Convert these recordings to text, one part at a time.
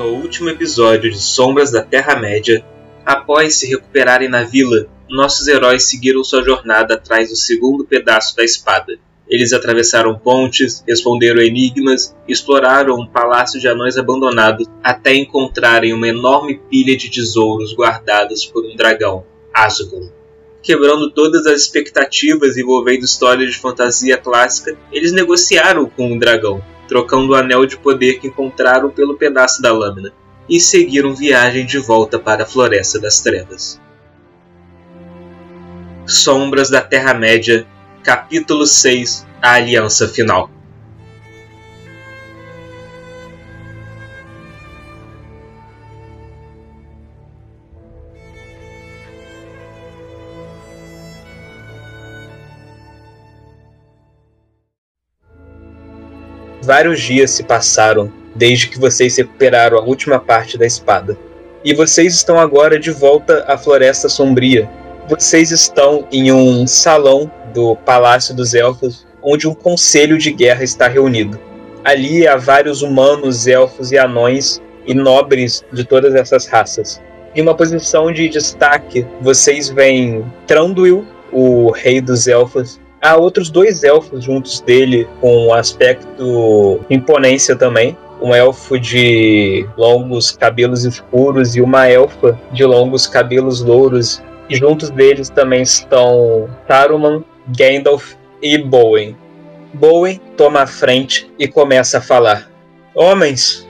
No último episódio de Sombras da Terra-média, após se recuperarem na vila, nossos heróis seguiram sua jornada atrás do segundo pedaço da espada. Eles atravessaram pontes, responderam enigmas, exploraram um palácio de anões abandonados até encontrarem uma enorme pilha de tesouros guardados por um dragão, Asgul. Quebrando todas as expectativas envolvendo histórias de fantasia clássica, eles negociaram com o dragão, trocando o anel de poder que encontraram pelo pedaço da lâmina, e seguiram viagem de volta para a Floresta das Trevas. Sombras da Terra-média, capítulo 6 A Aliança Final. Vários dias se passaram desde que vocês recuperaram a última parte da espada. E vocês estão agora de volta à Floresta Sombria. Vocês estão em um salão do Palácio dos Elfos, onde um conselho de guerra está reunido. Ali há vários humanos, elfos e anões e nobres de todas essas raças. Em uma posição de destaque, vocês veem Tranduil, o rei dos elfos, Há outros dois elfos juntos dele, com um aspecto imponência também. Um elfo de longos cabelos escuros e uma elfa de longos cabelos louros. E juntos deles também estão Saruman, Gandalf e Bowen. Bowen toma a frente e começa a falar: Homens,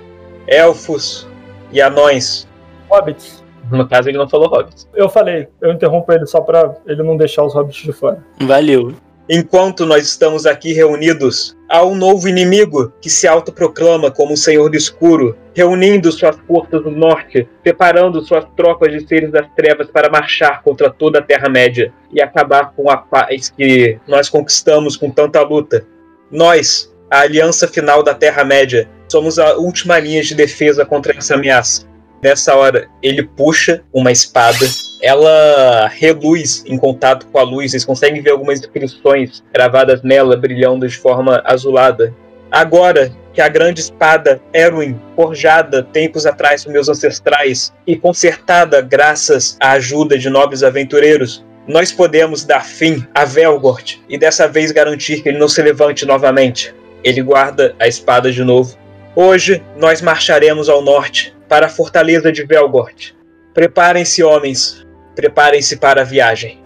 elfos e anões. Hobbits. No caso, ele não falou hobbits. Eu falei, eu interrompo ele só pra ele não deixar os hobbits de fora. Valeu. Enquanto nós estamos aqui reunidos, há um novo inimigo que se autoproclama como o Senhor do Escuro, reunindo suas forças no norte, preparando suas tropas de seres das trevas para marchar contra toda a Terra-média e acabar com a paz que nós conquistamos com tanta luta. Nós, a aliança final da Terra-média, somos a última linha de defesa contra essa ameaça. Nessa hora, ele puxa uma espada ela reluz em contato com a luz, vocês conseguem ver algumas inscrições gravadas nela, brilhando de forma azulada. Agora que a grande espada Erwin, forjada tempos atrás por meus ancestrais e consertada graças à ajuda de nobres aventureiros, nós podemos dar fim a Velgort e dessa vez garantir que ele não se levante novamente. Ele guarda a espada de novo. Hoje nós marcharemos ao norte para a fortaleza de Velgort. Preparem-se, homens preparem-se para a viagem.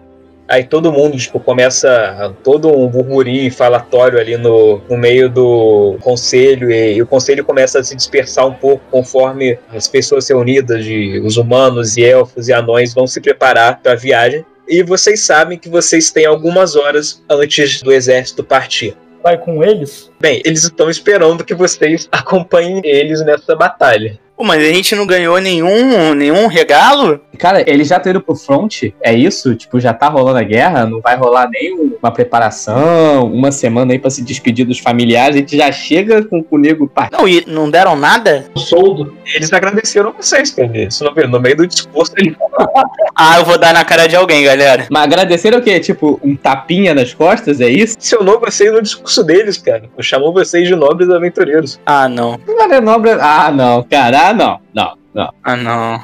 Aí todo mundo, tipo, começa todo um burburinho falatório ali no, no meio do conselho, e, e, o conselho começa a se dispersar um pouco conforme as pessoas reunidas, de, os humanos e elfos e anões, vão se preparar para a viagem. E vocês sabem que vocês têm algumas horas antes do exército partir. Vai com eles? Bem, eles estão esperando que vocês acompanhem eles nessa batalha. Pô, mas a gente não ganhou nenhum, nenhum regalo? Cara, eles já estão indo pro front, é isso? Tipo, já tá rolando a guerra, não vai rolar nem uma preparação, uma semana aí pra se despedir dos familiares, a gente já chega com, com o nego partido. Não, e não deram nada? O soldo. Eles agradeceram vocês, cara. Isso não viu? No meio do discurso ele Ah, eu vou dar na cara de alguém, galera. Mas agradeceram o quê? Tipo, um tapinha nas costas, é isso? Mencionou vocês no discurso deles, cara. Chamou vocês de nobres aventureiros. Ah, não. Não é nobre. Ah, não, cara, ah, não, não, não. Ah, não.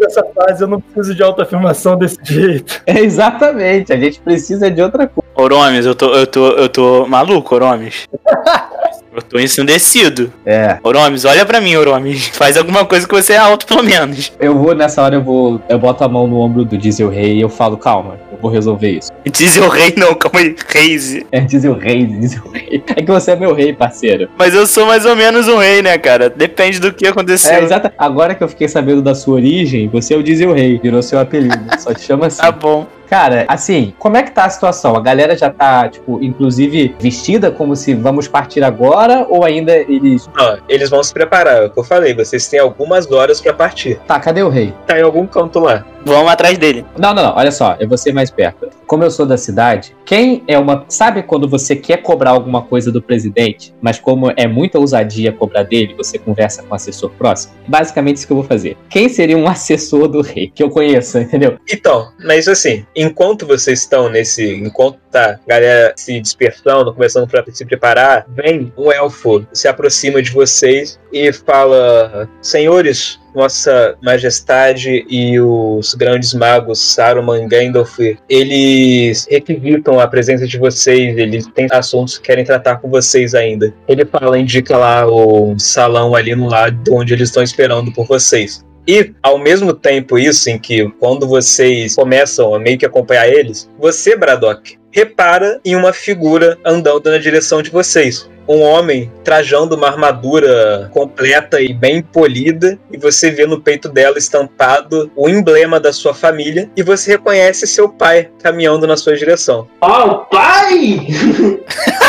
Dessa fase, eu não preciso de autoafirmação desse jeito. É exatamente, a gente precisa de outra coisa. Oromes, eu tô, eu tô, eu tô maluco, Oromes. Eu tô ensandecido. É. Oromes, olha pra mim, Oromes. Faz alguma coisa que você é alto, pelo menos. Eu vou, nessa hora, eu vou. Eu boto a mão no ombro do Diesel Rei e eu falo, calma, eu vou resolver isso. Diesel Rei não, calma aí, Reise. É Diesel Rei, Diesel Rei. É que você é meu rei, parceiro. Mas eu sou mais ou menos um rei, né, cara? Depende do que aconteceu. É, exata. Agora que eu fiquei sabendo da sua origem, você é o Diesel Rei, virou seu apelido. Só te chama assim. Tá bom. Cara, assim, como é que tá a situação? A galera já tá, tipo, inclusive vestida como se vamos partir agora ou ainda eles. Não, eles vão se preparar, é o que eu falei. Vocês têm algumas horas pra partir. Tá, cadê o rei? Tá em algum canto lá. Vamos atrás dele. Não, não, não, olha só, eu vou ser mais perto. Como eu sou da cidade, quem é uma. Sabe quando você quer cobrar alguma coisa do presidente, mas como é muita ousadia cobrar dele, você conversa com o assessor próximo? Basicamente isso que eu vou fazer. Quem seria um assessor do rei? Que eu conheça, entendeu? Então, mas assim, enquanto vocês estão nesse. Enquanto tá galera se dispersando, começando para se preparar, vem um elfo, se aproxima de vocês e fala: Senhores, nossa Majestade e os grandes magos Saruman e Gandalf, eles requisitam a presença de vocês, eles têm assuntos que querem tratar com vocês ainda. Ele fala, indica lá o salão ali no lado onde eles estão esperando por vocês. E, ao mesmo tempo, isso em que quando vocês começam a meio que acompanhar eles, você, Braddock, repara em uma figura andando na direção de vocês. Um homem trajando uma armadura completa e bem polida, e você vê no peito dela estampado o emblema da sua família, e você reconhece seu pai caminhando na sua direção. Oh, pai!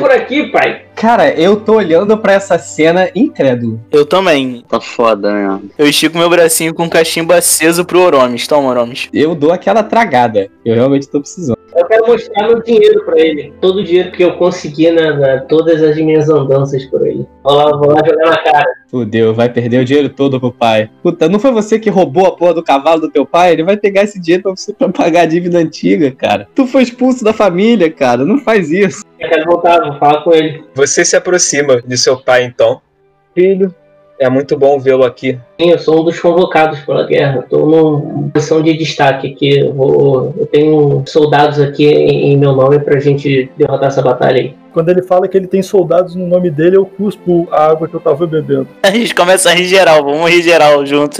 Por aqui, pai? Cara, eu tô olhando pra essa cena incrédulo. Eu também. Tá foda, né? Eu estico meu bracinho com cachimbo aceso pro Oromes. Toma, Oromes. Eu dou aquela tragada. Eu realmente tô precisando. Eu quero mostrar meu dinheiro pra ele. Todo o dinheiro que eu consegui na, na todas as minhas andanças por ele. Vou lá, vou lá jogar na cara. Fudeu, vai perder o dinheiro todo pro pai. Puta, não foi você que roubou a porra do cavalo do teu pai? Ele vai pegar esse dinheiro pra você pra pagar a dívida antiga, cara. Tu foi expulso da família, cara. Não faz isso. Eu quero voltar, vou falar com ele. Você se aproxima de seu pai, então. Filho, é muito bom vê-lo aqui. Sim, eu sou um dos convocados pela guerra. Estou numa posição de destaque aqui. Eu, vou, eu tenho soldados aqui em, em meu nome pra gente derrotar essa batalha aí. Quando ele fala que ele tem soldados no nome dele, eu cuspo a água que eu tava bebendo. A gente começa a rir geral, vamos rir geral junto.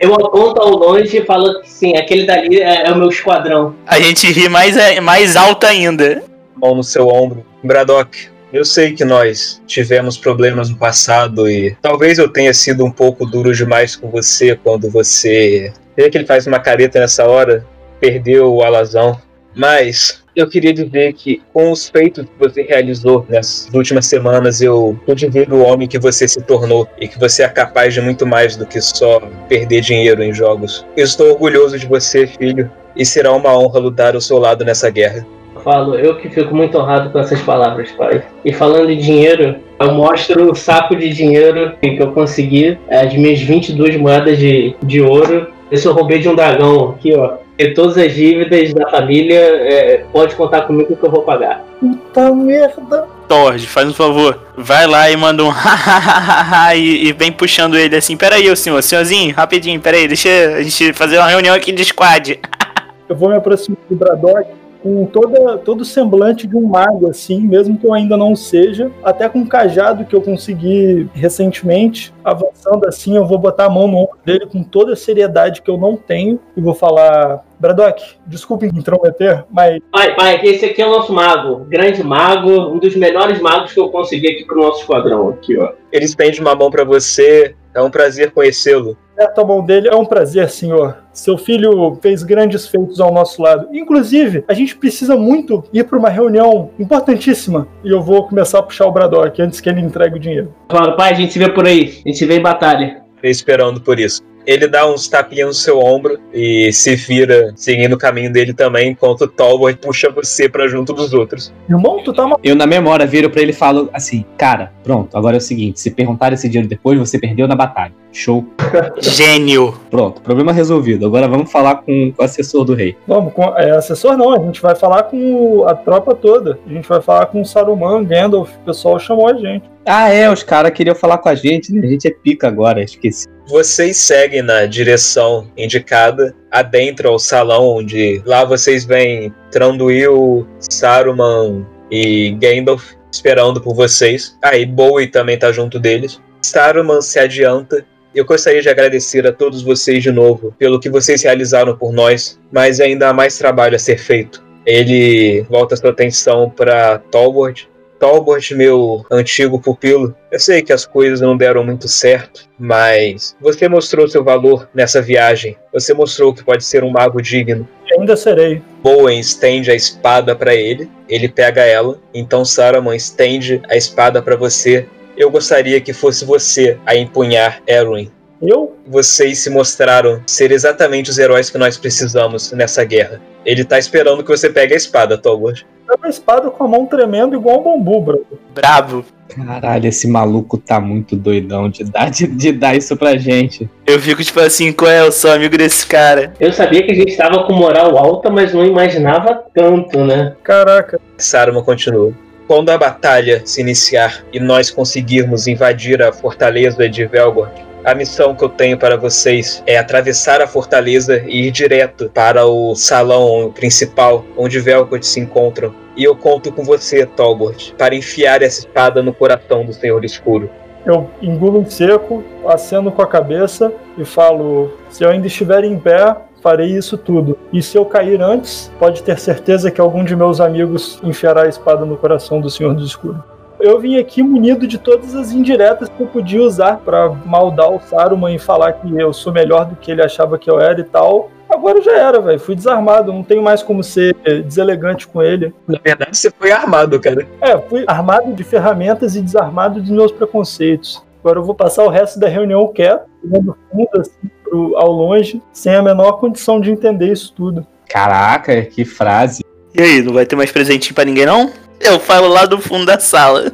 Eu aponto ao longe e falo que sim, aquele dali é, é o meu esquadrão. A gente ri mais, mais alto ainda. Mão no seu ombro. Braddock, eu sei que nós tivemos problemas no passado e talvez eu tenha sido um pouco duro demais com você quando você. Vê que ele faz uma careta nessa hora, perdeu o alazão. Mas eu queria dizer que com os feitos que você realizou nessas últimas semanas, eu pude ver o homem que você se tornou e que você é capaz de muito mais do que só perder dinheiro em jogos. Eu estou orgulhoso de você, filho, e será uma honra lutar ao seu lado nessa guerra. Falo, eu que fico muito honrado com essas palavras, pai. E falando em dinheiro, eu mostro o saco de dinheiro que eu consegui, as minhas 22 moedas de, de ouro. Esse eu roubei de um dragão aqui, ó. E todas as dívidas da família, é, pode contar comigo que eu vou pagar. Puta merda. Tord, faz um favor. Vai lá e manda um hahaha e, e vem puxando ele assim. Pera aí, ô senhor, senhorzinho, rapidinho, pera aí, deixa a gente fazer uma reunião aqui de squad. Eu vou me aproximar do Braddock com toda, todo o semblante de um mago, assim, mesmo que eu ainda não seja, até com um cajado que eu consegui recentemente, avançando assim, eu vou botar a mão no ombro dele com toda a seriedade que eu não tenho e vou falar. Braddock, desculpe me intrometer, mas Pai, pai, esse aqui é o nosso mago. Grande mago, um dos melhores magos que eu consegui aqui pro nosso esquadrão. Aqui, ó. Ele estende uma mão para você, é um prazer conhecê-lo. Aperta a mão dele. É um prazer, senhor. Seu filho fez grandes feitos ao nosso lado. Inclusive, a gente precisa muito ir para uma reunião importantíssima. E eu vou começar a puxar o Braddock antes que ele entregue o dinheiro. Falo, pai, a gente se vê por aí. A gente se vê em batalha. esperando por isso. Ele dá uns tapinhas no seu ombro e se vira seguindo o caminho dele também, enquanto o Talbot puxa você pra junto dos outros. Irmão, tu tá uma Eu, na memória, viro pra ele e falo assim: Cara, pronto, agora é o seguinte: se perguntar esse dinheiro depois, você perdeu na batalha. Show. Gênio. Pronto, problema resolvido. Agora vamos falar com, com o assessor do rei. Vamos, com, é, assessor não, a gente vai falar com o- a tropa toda. A gente vai falar com o Saruman, Gandalf, o pessoal chamou a gente. Ah, é, os caras queriam falar com a gente, né? A gente é pica agora, esqueci. Vocês seguem na direção indicada, adentram ao salão onde lá vocês veem Tranduil, Saruman e Gandalf esperando por vocês. Aí Bowie também tá junto deles. Saruman se adianta. Eu gostaria de agradecer a todos vocês de novo pelo que vocês realizaram por nós, mas ainda há mais trabalho a ser feito. Ele volta sua atenção para Talbot. Talbot, meu antigo pupilo, eu sei que as coisas não deram muito certo, mas você mostrou seu valor nessa viagem. Você mostrou que pode ser um mago digno. Ainda serei. Bowen estende a espada para ele, ele pega ela. Então Saruman estende a espada para você. Eu gostaria que fosse você a empunhar Erwin. Eu? Vocês se mostraram ser exatamente os heróis que nós precisamos nessa guerra. Ele tá esperando que você pegue a espada, Talbot. A espada com a mão tremendo igual um bambu, bro. Brabo. Caralho, esse maluco tá muito doidão de dar, de, de dar isso pra gente. Eu fico tipo assim, qual é? Eu sou amigo desse cara. Eu sabia que a gente estava com moral alta, mas não imaginava tanto, né? Caraca. Saruman continua. Quando a batalha se iniciar e nós conseguirmos invadir a fortaleza de Velgord, a missão que eu tenho para vocês é atravessar a fortaleza e ir direto para o salão principal onde Velgord se encontram. E eu conto com você, Tolbert, para enfiar essa espada no coração do Senhor Escuro. Eu engulo em seco, aceno com a cabeça e falo: se eu ainda estiver em pé, farei isso tudo. E se eu cair antes, pode ter certeza que algum de meus amigos enfiará a espada no coração do Senhor do Escuro. Eu vim aqui munido de todas as indiretas que eu podia usar para maldar o Saruman e falar que eu sou melhor do que ele achava que eu era e tal. Agora já era, velho. Fui desarmado, não tenho mais como ser deselegante com ele. Na verdade, você foi armado, cara. É, fui armado de ferramentas e desarmado dos meus preconceitos. Agora eu vou passar o resto da reunião quieto, olhando fundo assim pro, ao longe, sem a menor condição de entender isso tudo. Caraca, que frase. E aí, não vai ter mais presentinho pra ninguém, não? Eu falo lá do fundo da sala.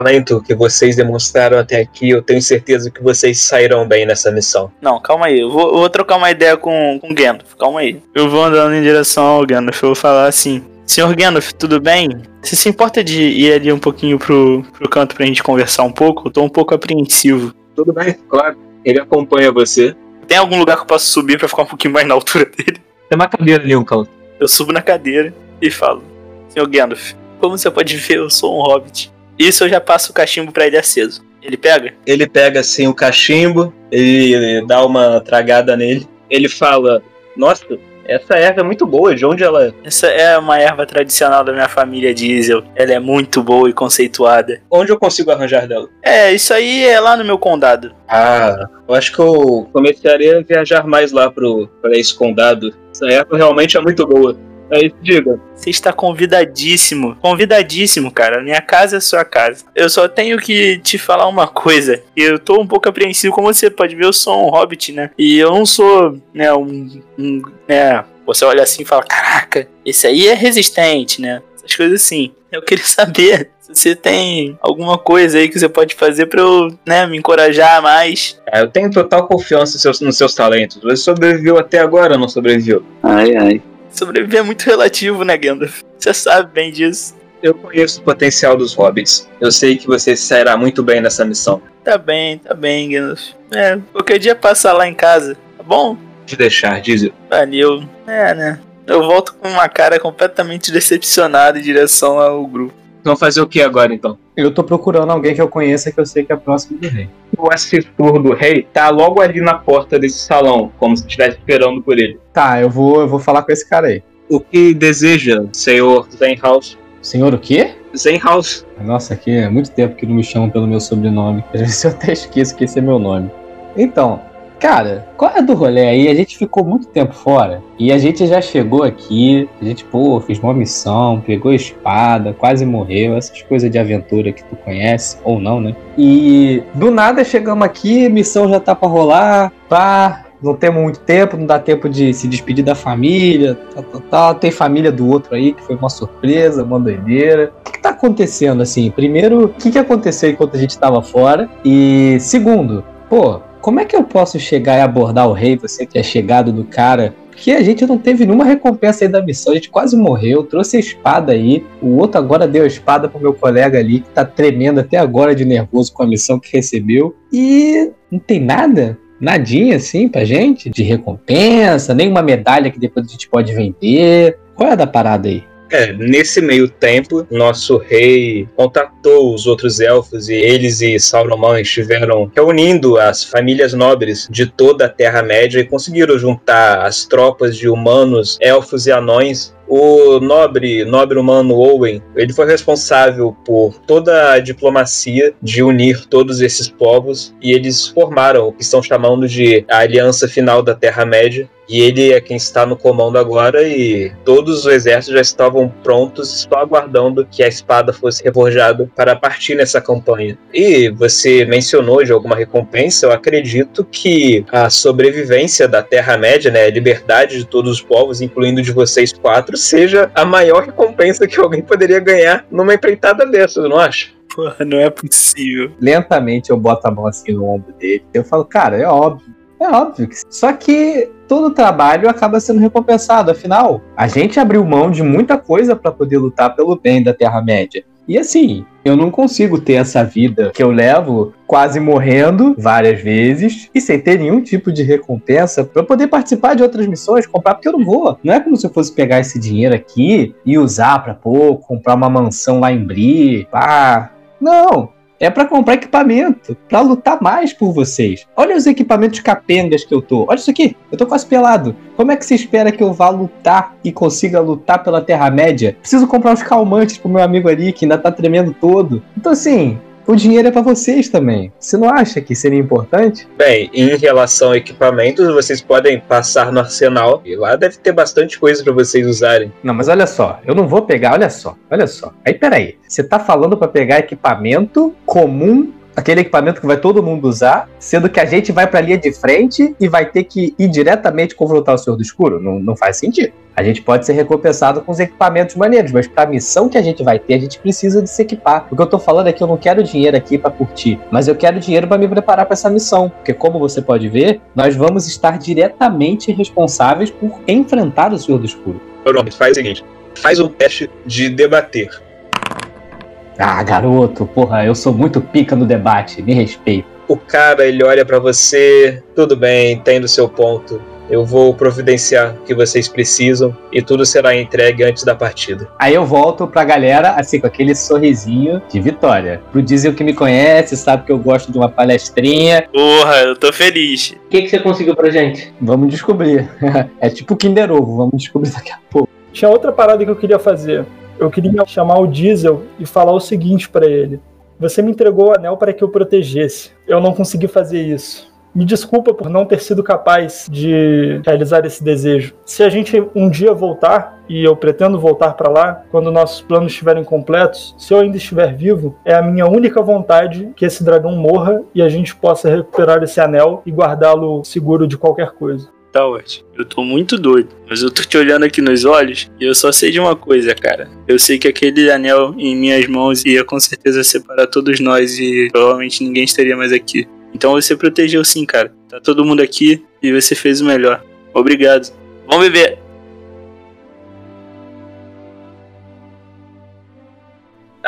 talento que vocês demonstraram até aqui, eu tenho certeza que vocês sairão bem nessa missão. Não, calma aí. Eu vou, eu vou trocar uma ideia com, com o Gandalf. Calma aí. Eu vou andando em direção ao Gandalf. Eu vou falar assim: Senhor Gandalf, tudo bem? Você se importa de ir ali um pouquinho pro, pro canto pra gente conversar um pouco? Eu tô um pouco apreensivo. Tudo bem, claro. Ele acompanha você. Tem algum lugar que eu posso subir pra ficar um pouquinho mais na altura dele? Tem uma cadeira ali, um canto. Eu subo na cadeira e falo: Senhor Gandalf, como você pode ver, eu sou um hobbit. Isso eu já passo o cachimbo pra ele aceso. Ele pega? Ele pega assim o cachimbo, ele dá uma tragada nele. Ele fala: Nossa, essa erva é muito boa, de onde ela é? Essa é uma erva tradicional da minha família Diesel. Ela é muito boa e conceituada. Onde eu consigo arranjar dela? É, isso aí é lá no meu condado. Ah, eu acho que eu começaria a viajar mais lá pro, pra esse condado. Essa erva realmente é muito boa. Aí, diga. Você está convidadíssimo. Convidadíssimo, cara. Minha casa é sua casa. Eu só tenho que te falar uma coisa. Eu tô um pouco apreensivo, como você pode ver, eu sou um hobbit, né? E eu não sou, né, um. um né, você olha assim e fala: Caraca, esse aí é resistente, né? Essas coisas assim. Eu queria saber se você tem alguma coisa aí que você pode fazer pra eu, né, me encorajar mais. Ah, eu tenho total confiança nos seus, nos seus talentos. Você sobreviveu até agora, não sobreviveu? Ai, ai. Sobreviver é muito relativo, né, Gandalf? Você sabe bem disso. Eu conheço o potencial dos hobbits. Eu sei que você sairá muito bem nessa missão. Tá bem, tá bem, Gandalf. É, qualquer dia passar lá em casa, tá bom? De deixar, Diesel. Valeu. É, né? Eu volto com uma cara completamente decepcionada em direção ao grupo. Vamos fazer o que agora, então? Eu tô procurando alguém que eu conheça que eu sei que é próximo do rei. O assessor do rei tá logo ali na porta desse salão, como se estivesse esperando por ele. Tá, eu vou, eu vou falar com esse cara aí. O que deseja, senhor Zenhouse? Senhor o quê? Zenhouse. Nossa, aqui é muito tempo que não me chamam pelo meu sobrenome. Às vezes eu até esqueço que esse é meu nome. Então, cara, qual é do rolê aí? A gente ficou muito tempo fora e a gente já chegou aqui. A gente, pô, fez uma missão, pegou espada, quase morreu. Essas coisas de aventura que tu conhece, ou não, né? E do nada chegamos aqui, missão já tá pra rolar, pá. Não temos muito tempo, não dá tempo de se despedir da família, tal, tal, tal. Tem família do outro aí que foi uma surpresa, uma doideira. O que, que tá acontecendo assim? Primeiro, o que, que aconteceu enquanto a gente tava fora? E segundo, pô, como é que eu posso chegar e abordar o rei, você que é chegado do cara? Porque a gente não teve nenhuma recompensa aí da missão, a gente quase morreu, trouxe a espada aí. O outro agora deu a espada pro meu colega ali, que tá tremendo até agora de nervoso com a missão que recebeu. E não tem nada? Nadinha assim pra gente? De recompensa, nenhuma medalha que depois a gente pode vender. Qual é a da parada aí? É, nesse meio tempo, nosso rei contatou os outros elfos e eles e Sauron estiveram reunindo as famílias nobres de toda a Terra-média e conseguiram juntar as tropas de humanos, elfos e anões o nobre, nobre humano Owen, ele foi responsável por toda a diplomacia de unir todos esses povos e eles formaram o que estão chamando de a Aliança Final da Terra-média. E ele é quem está no comando agora e todos os exércitos já estavam prontos, só aguardando que a espada fosse reforjada para partir nessa campanha. E você mencionou de alguma recompensa, eu acredito que a sobrevivência da Terra-média, né, a liberdade de todos os povos, incluindo de vocês quatro, seja a maior recompensa que alguém poderia ganhar numa empreitada dessa, não acha? Porra, não é possível. Lentamente eu boto a mão assim no ombro dele. Eu falo, cara, é óbvio. É óbvio que. Só que todo trabalho acaba sendo recompensado. Afinal, a gente abriu mão de muita coisa para poder lutar pelo bem da Terra-média. E assim, eu não consigo ter essa vida que eu levo quase morrendo várias vezes e sem ter nenhum tipo de recompensa para poder participar de outras missões, comprar, porque eu não vou. Não é como se eu fosse pegar esse dinheiro aqui e usar para pô, comprar uma mansão lá em Bri, pá. Não, é para comprar equipamento, para lutar mais por vocês. Olha os equipamentos capengas que eu tô. Olha isso aqui, eu tô quase pelado. Como é que você espera que eu vá lutar e consiga lutar pela Terra-média? Preciso comprar uns calmantes pro meu amigo ali que ainda tá tremendo todo. Então assim, o dinheiro é para vocês também. Você não acha que seria importante? Bem, em relação a equipamentos, vocês podem passar no arsenal e lá deve ter bastante coisa para vocês usarem. Não, mas olha só, eu não vou pegar, olha só, olha só. Aí peraí, você tá falando para pegar equipamento comum aquele equipamento que vai todo mundo usar, sendo que a gente vai para a linha de frente e vai ter que ir diretamente confrontar o Senhor do Escuro? Não, não faz sentido. A gente pode ser recompensado com os equipamentos maneiros, mas para a missão que a gente vai ter, a gente precisa de se equipar. O que eu tô falando é que eu não quero dinheiro aqui para curtir, mas eu quero dinheiro para me preparar para essa missão, porque como você pode ver, nós vamos estar diretamente responsáveis por enfrentar o Senhor do Escuro. Pronto, faz o seguinte, faz um teste de debater. Ah, garoto, porra, eu sou muito pica no debate, me respeita. O cara, ele olha para você, tudo bem, entendo o seu ponto. Eu vou providenciar o que vocês precisam e tudo será entregue antes da partida. Aí eu volto pra galera, assim, com aquele sorrisinho de vitória. Pro Diesel que me conhece, sabe que eu gosto de uma palestrinha. Porra, eu tô feliz. O que, que você conseguiu pra gente? Vamos descobrir. é tipo Kinder Ovo, vamos descobrir daqui a pouco. Tinha outra parada que eu queria fazer. Eu queria chamar o Diesel e falar o seguinte para ele: Você me entregou o anel para que eu protegesse. Eu não consegui fazer isso. Me desculpa por não ter sido capaz de realizar esse desejo. Se a gente um dia voltar, e eu pretendo voltar para lá, quando nossos planos estiverem completos, se eu ainda estiver vivo, é a minha única vontade que esse dragão morra e a gente possa recuperar esse anel e guardá-lo seguro de qualquer coisa. Tá ótimo. Eu tô muito doido, mas eu tô te olhando aqui nos olhos e eu só sei de uma coisa, cara. Eu sei que aquele anel em minhas mãos ia com certeza separar todos nós e provavelmente ninguém estaria mais aqui. Então você protegeu sim, cara. Tá todo mundo aqui e você fez o melhor. Obrigado. Vamos beber.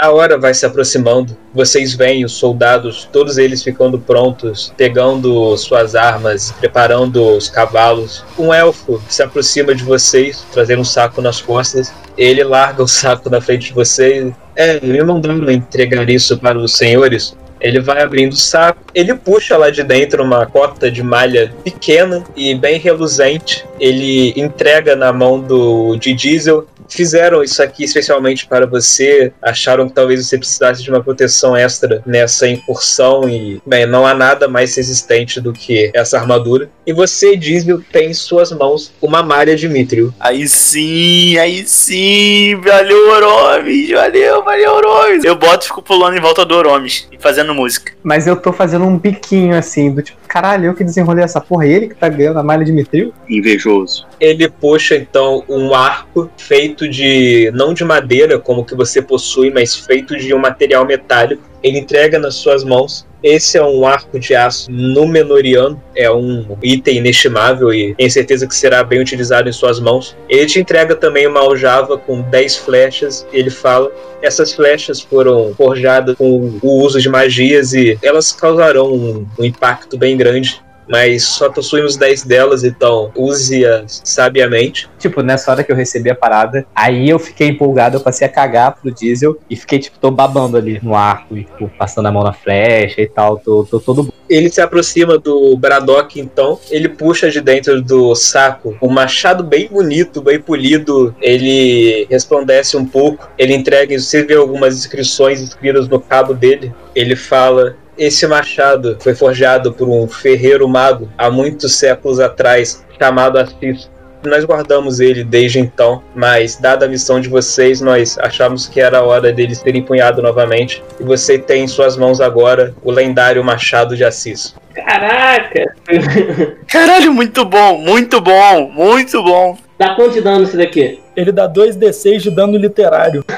A hora vai se aproximando. Vocês veem os soldados, todos eles ficando prontos, pegando suas armas, preparando os cavalos. Um elfo se aproxima de vocês, trazendo um saco nas costas. Ele larga o saco na frente de vocês. É, me mandaram entregar isso para os senhores. Ele vai abrindo o saco, ele puxa lá de dentro uma cota de malha pequena e bem reluzente. Ele entrega na mão do de Diesel fizeram isso aqui especialmente para você, acharam que talvez você precisasse de uma proteção extra nessa incursão e, bem, não há nada mais resistente do que essa armadura. E você, Diesel, tem em suas mãos uma malha de Mithril. Aí sim, aí sim, valeu Oromes, valeu, valeu Oromes. Eu boto e fico pulando em volta do Oromes e fazendo música. Mas eu tô fazendo um biquinho assim, do tipo, caralho, eu que desenrolei essa porra, ele que tá ganhando a malha de Mithril? Invejoso. Ele puxa então um arco feito de não de madeira como que você possui, mas feito de um material metálico. Ele entrega nas suas mãos. Esse é um arco de aço Númenoriano, é um item inestimável e tenho certeza que será bem utilizado em suas mãos. Ele te entrega também uma aljava com 10 flechas. Ele fala: essas flechas foram forjadas com o uso de magias e elas causarão um, um impacto bem grande mas só possuímos 10 delas, então use-as sabiamente. Tipo, nessa hora que eu recebi a parada, aí eu fiquei empolgado, eu passei a cagar pro diesel e fiquei, tipo, tô babando ali no arco, e, tipo, passando a mão na flecha e tal, tô, tô todo Ele se aproxima do Braddock, então, ele puxa de dentro do saco um machado bem bonito, bem polido, ele resplandece um pouco, ele entrega, você vê algumas inscrições escritas no cabo dele, ele fala esse machado foi forjado por um ferreiro mago há muitos séculos atrás, chamado Assis. Nós guardamos ele desde então, mas dada a missão de vocês, nós achamos que era a hora dele ser empunhado novamente. E você tem em suas mãos agora o lendário Machado de Assis. Caraca! Caralho, muito bom, muito bom, muito bom. Dá quanto de dano esse daqui? Ele dá 2d6 de dano literário.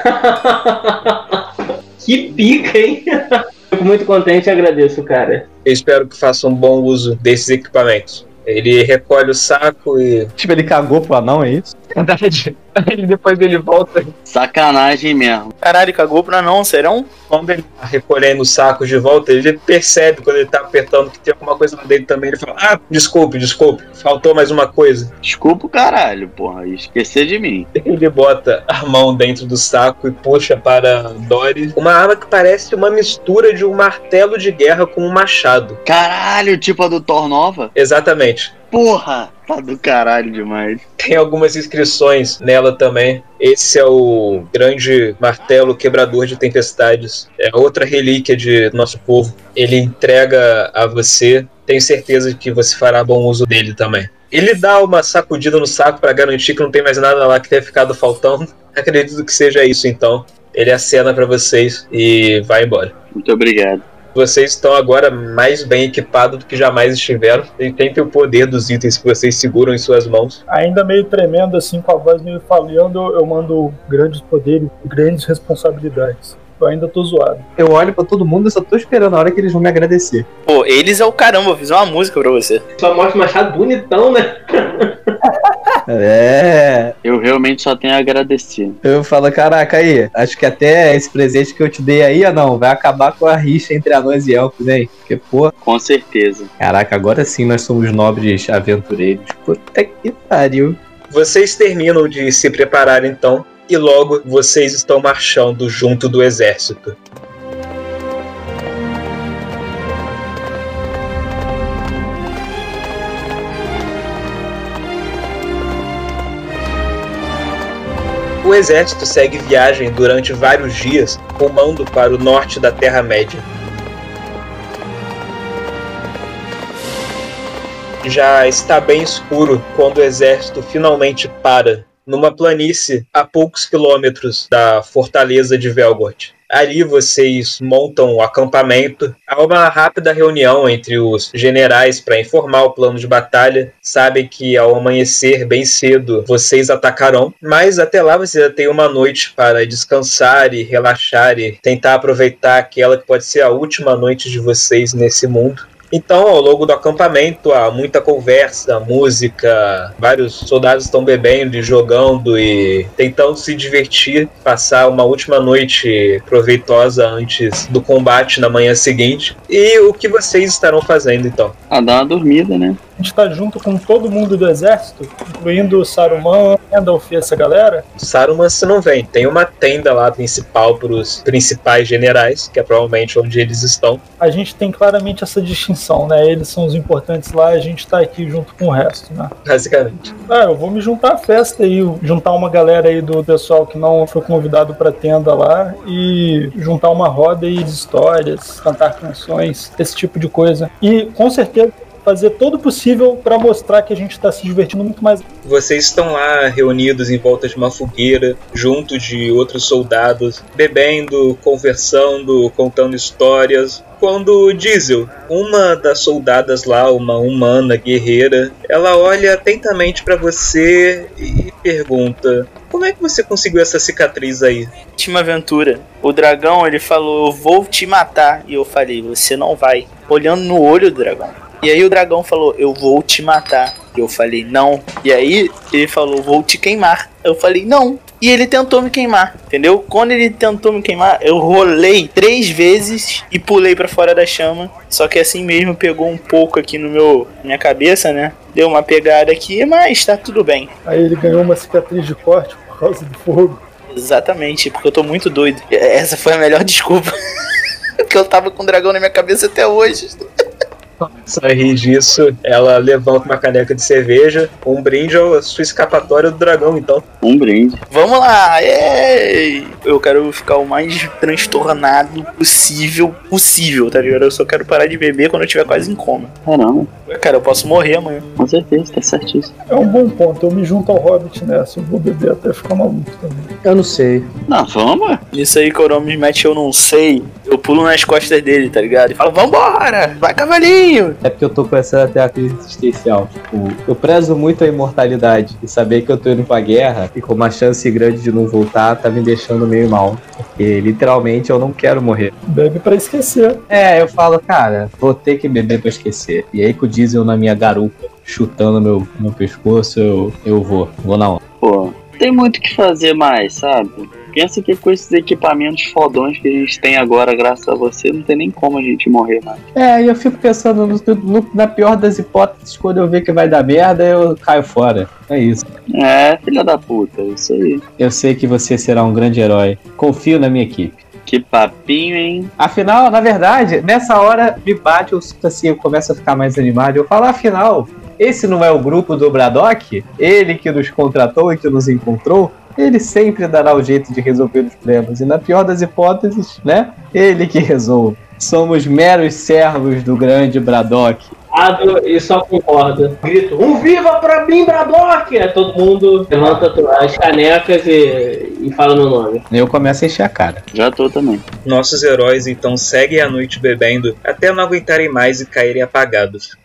que pica, hein? Fico muito contente e agradeço, cara. Eu espero que façam um bom uso desses equipamentos. Ele recolhe o saco e. Tipo, ele cagou pro anão, é isso? Aí depois ele volta. Sacanagem mesmo. Caralho, cagou pra não, serão? Quando ele tá recolhendo o saco de volta, ele percebe quando ele tá apertando que tem alguma coisa lá dentro também. Ele fala: Ah, desculpe, desculpe, faltou mais uma coisa. Desculpa o caralho, porra. Esquecer de mim. Ele bota a mão dentro do saco e puxa para Dory uma arma que parece uma mistura de um martelo de guerra com um machado. Caralho, tipo a do Thor Nova? Exatamente. Porra! Tá do caralho demais. Tem algumas inscrições nela também. Esse é o grande martelo quebrador de tempestades. É outra relíquia de nosso povo. Ele entrega a você. Tenho certeza que você fará bom uso dele também. Ele dá uma sacudida no saco para garantir que não tem mais nada lá que tenha ficado faltando. Acredito que seja isso então. Ele acena para vocês e vai embora. Muito obrigado. Vocês estão agora mais bem equipados do que jamais estiveram. E tentem o poder dos itens que vocês seguram em suas mãos. Ainda meio tremendo, assim, com a voz meio falhando, eu mando grandes poderes e grandes responsabilidades. Eu ainda tô zoado. Eu olho pra todo mundo e só tô esperando a hora que eles vão me agradecer. Pô, eles é o caramba, eu fiz uma música pra você. Só mostra o machado bonitão, né? É. Eu realmente só tenho a agradecer. Eu falo, caraca, aí, acho que até esse presente que eu te dei aí, não, vai acabar com a rixa entre anões e elfos, hein? Porque, pô, Com certeza. caraca, agora sim nós somos nobres aventureiros. Puta que pariu. Vocês terminam de se preparar então. E logo vocês estão marchando junto do exército. O exército segue viagem durante vários dias, rumando para o norte da Terra-média. Já está bem escuro quando o exército finalmente para numa planície a poucos quilômetros da fortaleza de Velgort. Ali vocês montam o acampamento. Há uma rápida reunião entre os generais para informar o plano de batalha. Sabem que ao amanhecer bem cedo vocês atacarão, mas até lá vocês já têm uma noite para descansar e relaxar e tentar aproveitar aquela que pode ser a última noite de vocês nesse mundo. Então, ao longo do acampamento, há muita conversa, música, vários soldados estão bebendo e jogando e tentando se divertir, passar uma última noite proveitosa antes do combate na manhã seguinte. E o que vocês estarão fazendo então? Ah, dá uma dormida, né? A gente tá junto com todo mundo do exército, incluindo o Saruman, Gandalf e essa galera. Saruman se não vem, tem uma tenda lá principal para os principais generais, que é provavelmente onde eles estão. A gente tem claramente essa distinção, né? Eles são os importantes lá, a gente tá aqui junto com o resto, né? Basicamente. Ah, eu vou me juntar à festa aí, juntar uma galera aí do pessoal que não foi convidado pra tenda lá e juntar uma roda aí de histórias, cantar canções, esse tipo de coisa. E com certeza fazer todo o possível pra mostrar que a gente tá se divertindo muito mais. Vocês estão lá reunidos em volta de uma fogueira, junto de outros soldados, bebendo, conversando, contando histórias. Quando Diesel, uma das soldadas lá, uma humana guerreira, ela olha atentamente pra você e pergunta: Como é que você conseguiu essa cicatriz aí? Última aventura. O dragão, ele falou, eu vou te matar. E eu falei, você não vai. Olhando no olho do dragão. E aí o dragão falou, eu vou te matar. Eu falei, não. E aí ele falou, vou te queimar. Eu falei, não. E ele tentou me queimar, entendeu? Quando ele tentou me queimar, eu rolei três vezes e pulei pra fora da chama. Só que assim mesmo pegou um pouco aqui no meu minha cabeça, né? Deu uma pegada aqui, mas tá tudo bem. Aí ele ganhou uma cicatriz de corte por causa do fogo. Exatamente, porque eu tô muito doido. Essa foi a melhor desculpa. Porque eu tava com o dragão na minha cabeça até hoje. Só rir disso, ela levanta uma caneca de cerveja, um brinde à sua escapatória do dragão, então. Um brinde. Vamos lá! Ei! Eu quero ficar o mais transtornado possível, possível, tá ligado? Eu só quero parar de beber quando eu estiver quase em coma. Caramba, Cara, eu posso morrer amanhã. com certeza, tá certíssimo. É um bom ponto, eu me junto ao Hobbit nessa, eu vou beber até ficar maluco também. Eu não sei. Não, vamos. Nisso aí, Coromis mete eu não sei. Eu pulo nas costas dele, tá ligado? E falo, vambora! Vai, cavalinho! É porque eu tô começando a ter a crise existencial. Tipo, eu prezo muito a imortalidade. E saber que eu tô indo pra guerra e com uma chance grande de não voltar tá me deixando meio mal. Porque literalmente eu não quero morrer. Bebe pra esquecer. É, eu falo, cara, vou ter que beber pra esquecer. E aí com o diesel na minha garupa, chutando meu, meu pescoço, eu, eu vou. Vou na onda. Pô, tem muito o que fazer mais, sabe? Pensa que com esses equipamentos fodões que a gente tem agora, graças a você, não tem nem como a gente morrer mais. É, e eu fico pensando no- no- na pior das hipóteses, quando eu ver que vai dar merda, eu caio fora. É isso. É, filha da puta, isso aí. Eu sei que você será um grande herói. Confio na minha equipe. Que papinho, hein? Afinal, na verdade, nessa hora me bate, eu sinto assim, eu começo a ficar mais animado. Eu falo, afinal, esse não é o grupo do Braddock? Ele que nos contratou e que nos encontrou? Ele sempre dará o jeito de resolver os problemas. E na pior das hipóteses, né? Ele que resolve. Somos meros servos do grande Braddock. Ado e só concorda. Grito, um viva pra mim, Braddock! Aí todo mundo levanta as canecas e, e fala meu nome. Eu começo a encher a cara. Já tô também. Nossos heróis então seguem a noite bebendo até não aguentarem mais e caírem apagados.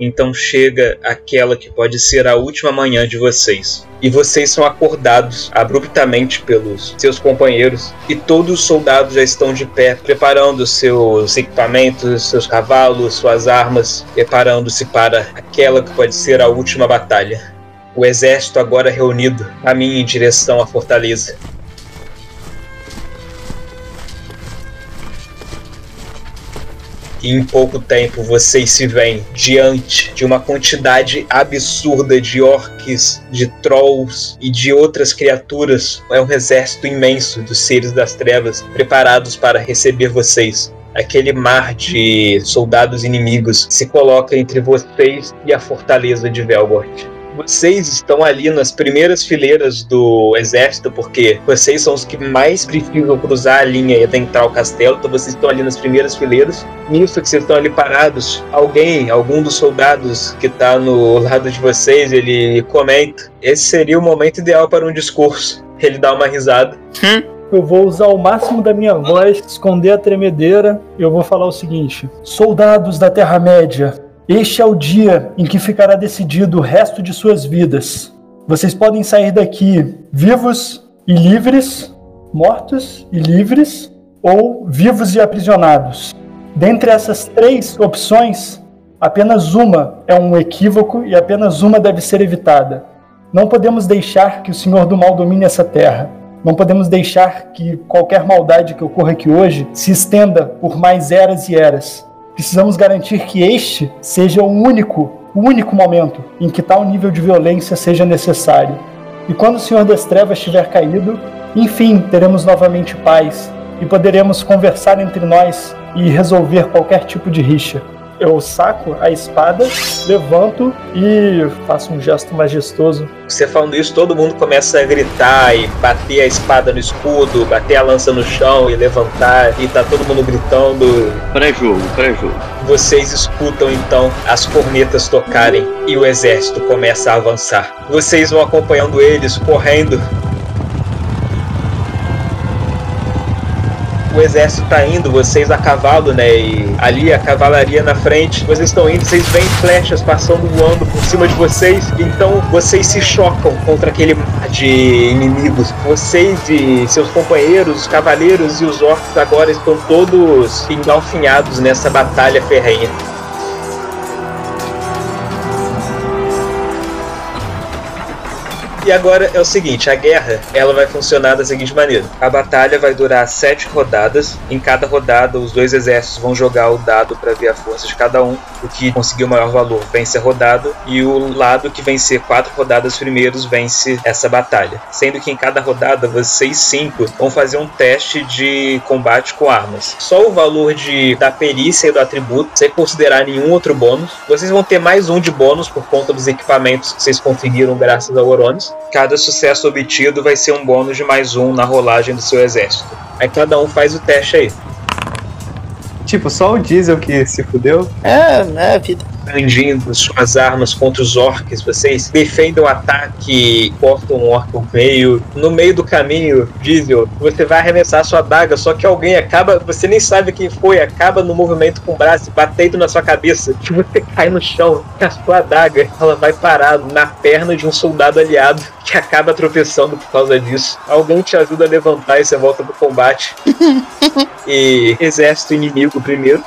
Então chega aquela que pode ser a última manhã de vocês. E vocês são acordados abruptamente pelos seus companheiros. E todos os soldados já estão de pé, preparando seus equipamentos, seus cavalos, suas armas, preparando-se para aquela que pode ser a última batalha. O exército agora reunido caminha em direção à fortaleza. E em pouco tempo vocês se veem diante de uma quantidade absurda de orques, de trolls e de outras criaturas. É um exército imenso dos seres das trevas preparados para receber vocês. Aquele mar de soldados inimigos se coloca entre vocês e a fortaleza de Velgort. Vocês estão ali nas primeiras fileiras do exército, porque vocês são os que mais precisam cruzar a linha e adentrar o castelo, então vocês estão ali nas primeiras fileiras. Nisso que vocês estão ali parados, alguém, algum dos soldados que está no lado de vocês, ele comenta: esse seria o momento ideal para um discurso. Ele dá uma risada. Eu vou usar o máximo da minha voz, esconder a tremedeira. e Eu vou falar o seguinte: Soldados da Terra-média, este é o dia em que ficará decidido o resto de suas vidas. Vocês podem sair daqui vivos e livres, mortos e livres, ou vivos e aprisionados. Dentre essas três opções, apenas uma é um equívoco e apenas uma deve ser evitada. Não podemos deixar que o Senhor do Mal domine essa terra. Não podemos deixar que qualquer maldade que ocorra aqui hoje se estenda por mais eras e eras. Precisamos garantir que este seja o único, o único momento em que tal nível de violência seja necessário. E quando o Senhor das Trevas tiver caído, enfim, teremos novamente paz e poderemos conversar entre nós e resolver qualquer tipo de rixa. Eu saco a espada, levanto e faço um gesto majestoso. Você falando isso, todo mundo começa a gritar e bater a espada no escudo, bater a lança no chão e levantar, e tá todo mundo gritando. Pré-jogo, pré-jogo. Vocês escutam então as cornetas tocarem e o exército começa a avançar. Vocês vão acompanhando eles, correndo. O exército tá indo, vocês a cavalo, né? E ali a cavalaria na frente. Vocês estão indo, vocês veem flechas passando voando por cima de vocês. Então vocês se chocam contra aquele mar de inimigos. Vocês e seus companheiros, os cavaleiros e os orcs agora estão todos engalfinhados nessa batalha ferrenha. E agora é o seguinte, a guerra ela vai funcionar da seguinte maneira: a batalha vai durar sete rodadas. Em cada rodada, os dois exércitos vão jogar o dado para ver a força de cada um. O que conseguir o maior valor vence a rodada e o lado que vencer quatro rodadas primeiros vence essa batalha. Sendo que em cada rodada vocês cinco vão fazer um teste de combate com armas. Só o valor de da perícia e do atributo, sem considerar nenhum outro bônus. Vocês vão ter mais um de bônus por conta dos equipamentos que vocês conseguiram graças ao Oronis. Cada sucesso obtido vai ser um bônus de mais um na rolagem do seu exército. Aí cada um faz o teste aí. Tipo, só o diesel que se fudeu. É, é, vida. Brandindo suas armas contra os orcs. Vocês defendem o ataque, cortam um orc no meio. No meio do caminho, Diesel, você vai arremessar sua adaga, só que alguém acaba, você nem sabe quem foi, acaba no movimento com o braço batendo na sua cabeça, que você cai no chão, que a sua adaga ela vai parar na perna de um soldado aliado que acaba tropeçando por causa disso. Alguém te ajuda a levantar e você volta pro combate. e exército inimigo primeiro.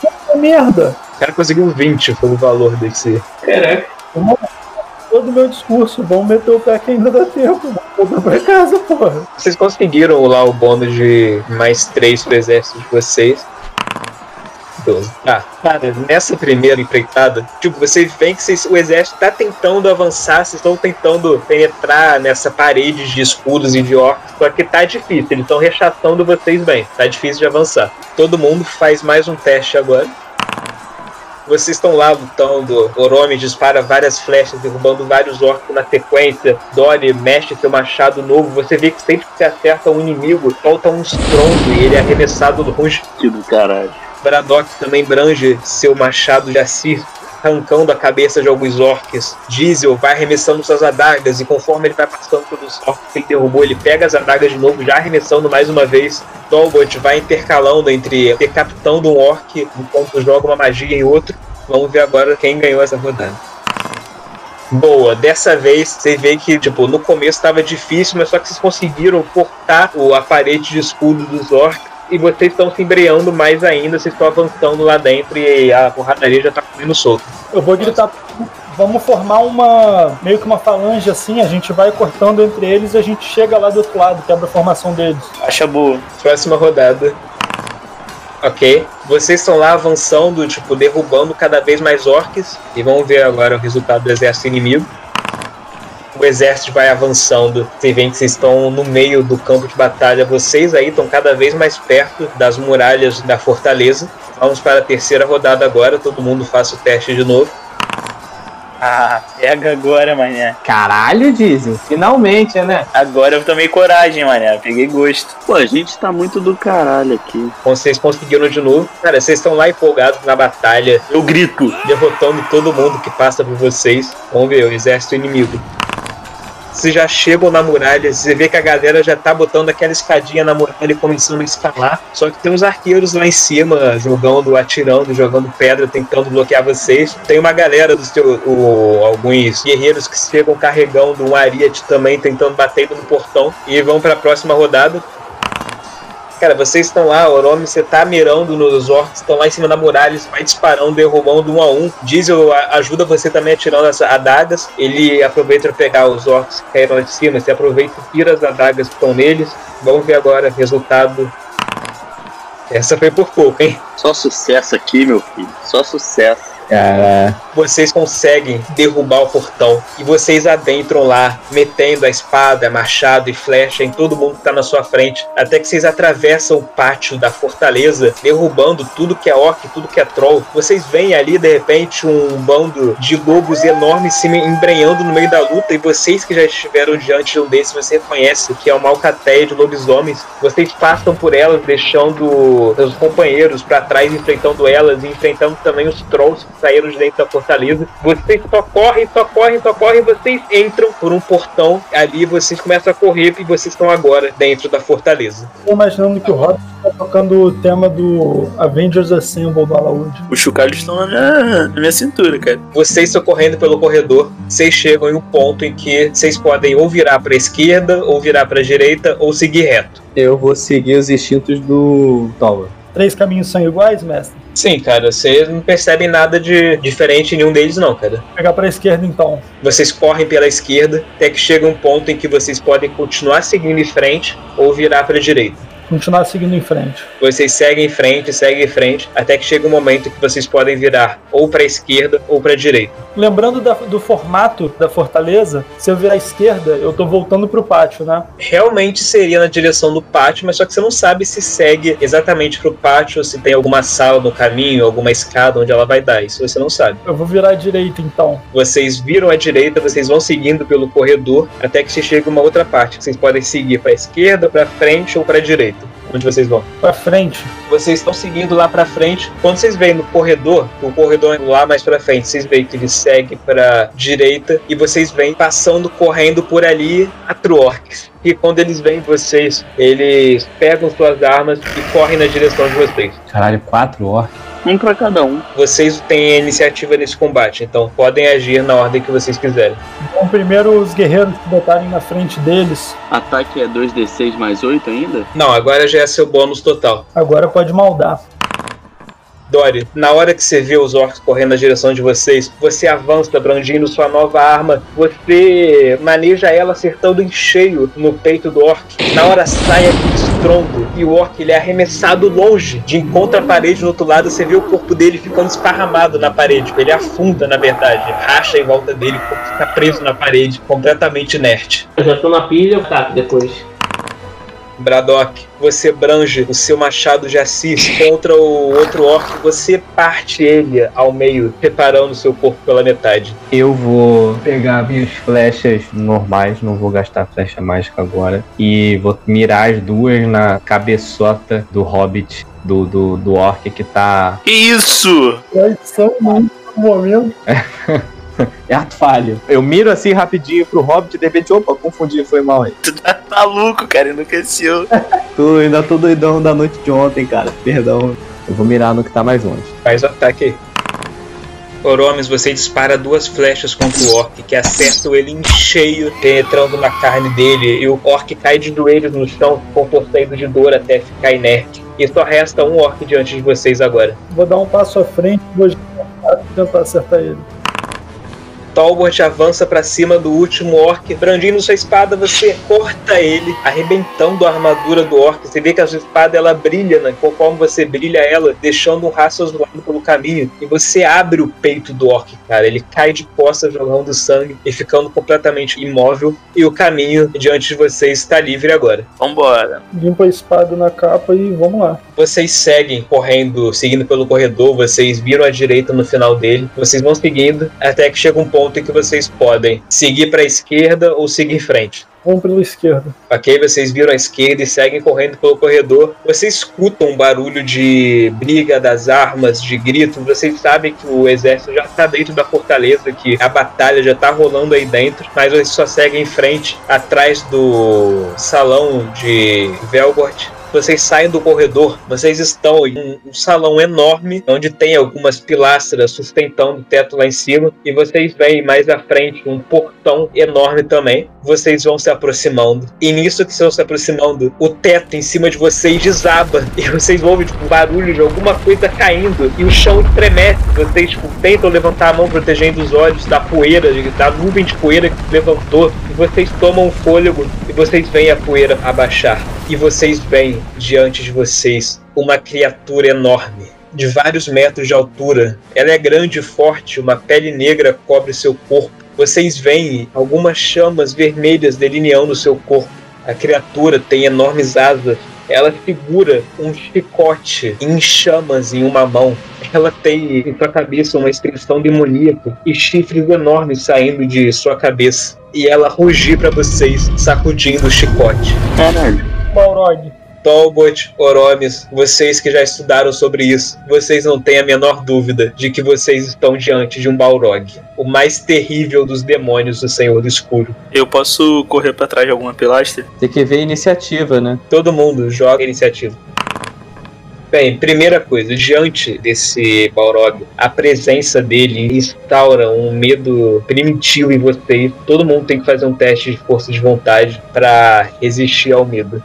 Puta merda! O cara conseguiu um 20 foi o valor desse. Caraca. Todo meu discurso, vamos meter o pé que ainda dá tempo. Vamos pra casa, porra. Vocês conseguiram lá o bônus de mais 3 pro exército de vocês. 12. Ah, cara, nessa primeira empreitada, tipo, vocês veem que vocês- o exército tá tentando avançar, vocês estão tentando penetrar nessa parede de escudos e de orcs, só que tá difícil, eles estão rechaçando vocês bem, tá difícil de avançar. Todo mundo faz mais um teste agora. Vocês estão lá lutando, Oromi dispara várias flechas, derrubando vários orcs na sequência. Dory mexe seu machado novo. Você vê que sempre que você acerta um inimigo, solta um estrondo e ele é arremessado longe. Que do caralho. Braddock também brange seu machado de Assir, arrancando a cabeça de alguns orcs. Diesel vai arremessando suas adagas e conforme ele vai passando pelos orcs que ele derrubou, ele pega as adagas de novo, já arremessando mais uma vez. Dolbot vai intercalando entre decapitando um orc enquanto joga uma magia em outro. Vamos ver agora quem ganhou essa rodada. Boa, dessa vez você vê que, tipo, no começo estava difícil, mas só que vocês conseguiram cortar o, a parede de escudo dos orcs e vocês estão se embreando mais ainda, vocês estão avançando lá dentro e a porradaria já tá comendo solto. Eu vou gritar. Vamos formar uma. meio que uma falange assim, a gente vai cortando entre eles e a gente chega lá do outro lado, quebra a formação deles. Acha boa. Próxima rodada. Ok. Vocês estão lá avançando, tipo, derrubando cada vez mais orcs. E vamos ver agora o resultado do exército inimigo. O exército vai avançando. Vocês veem que vocês estão no meio do campo de batalha. Vocês aí estão cada vez mais perto das muralhas da fortaleza. Vamos para a terceira rodada agora. Todo mundo faça o teste de novo. Ah, pega agora, mané. Caralho, Diesel. Finalmente, né? Agora eu tomei coragem, mané. Peguei gosto. Pô, a gente tá muito do caralho aqui. Vocês conseguiram de novo. Cara, vocês estão lá empolgados na batalha. Eu grito. derrotando todo mundo que passa por vocês. Vamos ver, o exército inimigo. Vocês já chegam na muralha, você vê que a galera já tá botando aquela escadinha na muralha e começando a escalar. Só que tem uns arqueiros lá em cima, jogando, atirando, jogando pedra, tentando bloquear vocês. Tem uma galera dos teus. alguns guerreiros que chegam carregando um ariete também, tentando bater no portão. E vão pra próxima rodada. Cara, vocês estão lá, Oromi, você tá mirando nos orcs, estão lá em cima da muralha, você vai disparando, derrubando um a um. Diesel ajuda você também atirando as adagas. Ele aproveita para pegar os orcs que caíram lá de cima, você aproveita e tira as adagas que estão neles. Vamos ver agora o resultado. Essa foi por pouco, hein? Só sucesso aqui, meu filho. Só sucesso. Cara. vocês conseguem derrubar o portão e vocês adentram lá, metendo a espada, machado e flecha em todo mundo que tá na sua frente, até que vocês atravessam o pátio da fortaleza, derrubando tudo que é orc, tudo que é troll. Vocês veem ali de repente um bando de lobos enormes se embrenhando no meio da luta e vocês que já estiveram diante de um desses, você reconhece que é uma alcateia de lobisomens. Vocês passam por elas, deixando seus companheiros para trás, enfrentando elas e enfrentando também os trolls saíram de dentro da fortaleza. Vocês só correm, só correm, só correm, vocês entram por um portão, ali vocês começam a correr e vocês estão agora dentro da fortaleza. Tô imaginando que o Rob tá tocando o tema do Avengers Assemble do Alaud. Os chocalhos estão na minha, na minha cintura, cara. Vocês estão correndo pelo corredor, vocês chegam em um ponto em que vocês podem ou virar para a esquerda, ou virar para a direita, ou seguir reto. Eu vou seguir os instintos do Tower. Três caminhos são iguais, mestre? Sim, cara, vocês não percebem nada de diferente em nenhum deles, não, cara. Vou pegar pra esquerda então. Vocês correm pela esquerda, até que chega um ponto em que vocês podem continuar seguindo em frente ou virar para a direita. Continuar seguindo em frente. Vocês seguem em frente, seguem em frente, até que chega um momento que vocês podem virar ou para a esquerda ou para a direita. Lembrando da- do formato da fortaleza, se eu virar à esquerda, eu tô voltando pro pátio, né? Realmente seria na direção do pátio, mas só que você não sabe se segue exatamente para o pátio, ou se tem alguma sala no caminho, alguma escada onde ela vai dar. Isso você não sabe. Eu vou virar à direita então. Vocês viram à direita, vocês vão seguindo pelo corredor até que se chega uma outra parte. que Vocês podem seguir para a esquerda, para frente ou para a direita. Onde vocês vão? Pra frente. Vocês estão seguindo lá pra frente. Quando vocês veem no corredor, o corredor lá mais pra frente, vocês veem que ele segue pra direita e vocês veem passando, correndo por ali, quatro orcs. E quando eles veem vocês, eles pegam suas armas e correm na direção de vocês. Caralho, quatro orcs. Um pra cada um. Vocês têm a iniciativa nesse combate, então podem agir na ordem que vocês quiserem. Então, primeiro os guerreiros que botarem na frente deles. Ataque é 2d6 mais 8 ainda? Não, agora já é seu bônus total. Agora pode maldar. Dory, na hora que você vê os orcs correndo na direção de vocês, você avança brandindo sua nova arma, você maneja ela acertando em cheio no peito do orc. Na hora sai aquele estrondo e o orc ele é arremessado longe, de encontro à parede do outro lado, você vê o corpo dele ficando esparramado na parede, ele afunda na verdade, racha em volta dele, fica preso na parede, completamente inerte. Eu já tô na pilha, taco depois. Braddock, você brange o seu machado de assis contra o outro orc, você parte ele ao meio, separando seu corpo pela metade. Eu vou pegar minhas flechas normais, não vou gastar flecha mágica agora. E vou mirar as duas na cabeçota do hobbit, do, do, do orc que tá. Que isso? Traição muito no momento. É ato falho. Eu miro assim rapidinho pro hobbit e de repente, opa, confundi, foi mal aí. Tu tá maluco, cara, enlouqueceu. Tô, ainda tô doidão da noite de ontem, cara. Perdão. Eu vou mirar no que tá mais longe. Faz o ataque aí. Oromes, você dispara duas flechas contra o orc, que acertam ele em cheio, penetrando na carne dele, e o orc cai de joelhos no chão, contorcendo de dor até ficar inerte. E só resta um orc diante de vocês agora. Vou dar um passo à frente e vou tentar acertar ele. Talbot avança pra cima do último orc, brandindo sua espada, você corta ele, arrebentando a armadura do orc. Você vê que a sua espada ela brilha, né? conforme você brilha ela, deixando um rastro azulado pelo caminho. E você abre o peito do orc, cara. Ele cai de costas, jogando sangue e ficando completamente imóvel. E o caminho diante de vocês está livre agora. Vambora. Limpa a espada na capa e vamos lá. Vocês seguem correndo, seguindo pelo corredor, vocês viram à direita no final dele, vocês vão seguindo até que chega um ponto em que vocês podem seguir para a esquerda ou seguir em frente. Vamos pela esquerda. Ok, vocês viram a esquerda e seguem correndo pelo corredor. Vocês escutam um barulho de briga das armas, de grito. Vocês sabem que o exército já está dentro da fortaleza, que a batalha já está rolando aí dentro. Mas vocês só seguem em frente, atrás do salão de Velgort. Vocês saem do corredor, vocês estão em um salão enorme, onde tem algumas pilastras sustentando o teto lá em cima, e vocês veem mais à frente um portão enorme também. Vocês vão se aproximando, e nisso que estão se aproximando, o teto em cima de vocês desaba, e vocês ouvem tipo, barulho de alguma coisa caindo, e o chão estremece. Vocês tipo, tentam levantar a mão protegendo os olhos da poeira, da nuvem de poeira que levantou, e vocês tomam um fôlego, e vocês veem a poeira abaixar, e vocês veem diante de vocês uma criatura enorme, de vários metros de altura. Ela é grande e forte, uma pele negra cobre seu corpo. Vocês veem algumas chamas vermelhas delineando seu corpo. A criatura tem enormes asas. Ela segura um chicote em chamas em uma mão. Ela tem em sua cabeça uma expressão demoníaca e chifres enormes saindo de sua cabeça. E ela rugir para vocês, sacudindo o chicote. Caralho. Balrog. Talbot, Oromes, vocês que já estudaram sobre isso, vocês não têm a menor dúvida de que vocês estão diante de um Balrog, o mais terrível dos demônios do Senhor do Escuro. Eu posso correr pra trás de alguma pilastra? Tem que ver a iniciativa, né? Todo mundo joga iniciativa. Bem, primeira coisa, diante desse Balrog, a presença dele instaura um medo primitivo em vocês. Todo mundo tem que fazer um teste de força de vontade para resistir ao medo.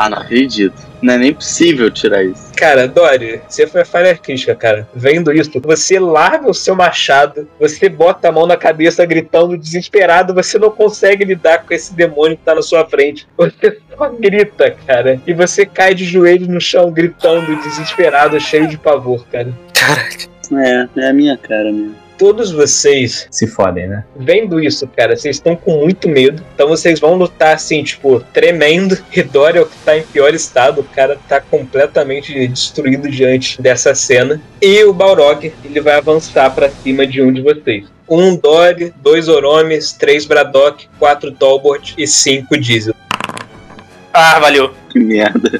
Ah, não acredito. Não é nem possível tirar isso. Cara, Dory, você foi a falha crítica, cara. Vendo isso, você larga o seu machado, você bota a mão na cabeça gritando desesperado, você não consegue lidar com esse demônio que tá na sua frente. Você só grita, cara. E você cai de joelhos no chão gritando, desesperado, cheio de pavor, cara. Caraca. É, é a minha cara mesmo. Todos vocês Se fodem, né? vendo isso, cara, vocês estão com muito medo. Então vocês vão lutar assim, tipo, tremendo. E Dory é o que tá em pior estado. O cara tá completamente destruído diante dessa cena. E o Balrog, ele vai avançar pra cima de um de vocês. Um Dory, dois Oromes, três Braddock, quatro Talbot e cinco Diesel. Ah, valeu. Que merda.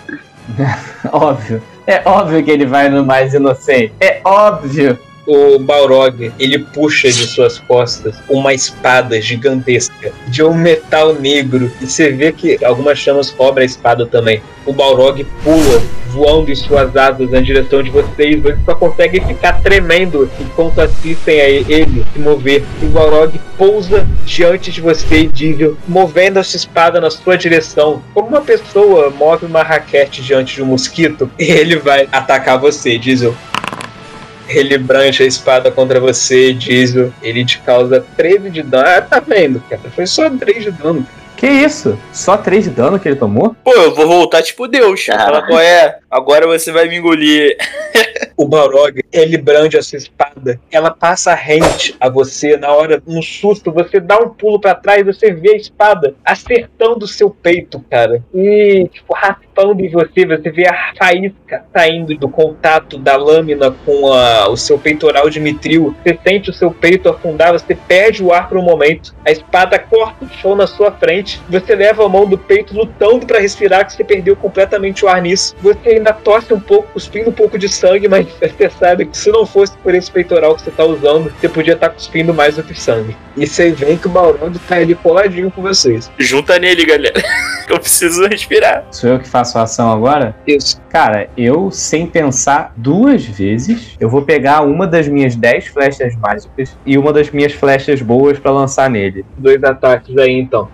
Óbvio. É óbvio que ele vai no mais inocente. É óbvio. O Balrog, ele puxa de suas costas uma espada gigantesca de um metal negro. E você vê que algumas chamas cobrem a espada também. O Balrog pula, voando em suas asas na direção de vocês. Vocês só conseguem ficar tremendo enquanto assistem a ele se mover. O Balrog pousa diante de você, Dível, movendo a sua espada na sua direção. Como uma pessoa move uma raquete diante de um mosquito, ele vai atacar você, Diesel. Ele brancha a espada contra você, Diesel. Ele te causa 13 de dano. Ah, tá vendo, cara? Foi só 3 de dano. Que isso? Só 3 de dano que ele tomou? Pô, eu vou voltar tipo Deus. Fala qual é? Agora você vai me engolir. O Balrog, ele brande a sua espada. Ela passa rente a você na hora, no susto. Você dá um pulo pra trás, você vê a espada acertando o seu peito, cara. E, tipo, raspando em você. Você vê a faísca saindo do contato da lâmina com a- o seu peitoral de mitril. Você sente o seu peito afundar, você perde o ar por um momento. A espada corta o chão na sua frente. Você leva a mão do peito lutando pra respirar, que você perdeu completamente o ar nisso. Você ainda tosse um pouco, cuspindo um pouco de sangue, mas você sabe que se não fosse por esse peitoral que você tá usando, você podia estar cuspindo mais do que sangue. E você vê que o Balrog tá ali coladinho com vocês. Junta nele, galera. Eu preciso respirar. Sou eu que faço a ação agora? Isso. Cara, eu, sem pensar duas vezes, eu vou pegar uma das minhas 10 flechas mágicas e uma das minhas flechas boas pra lançar nele. Dois ataques aí então.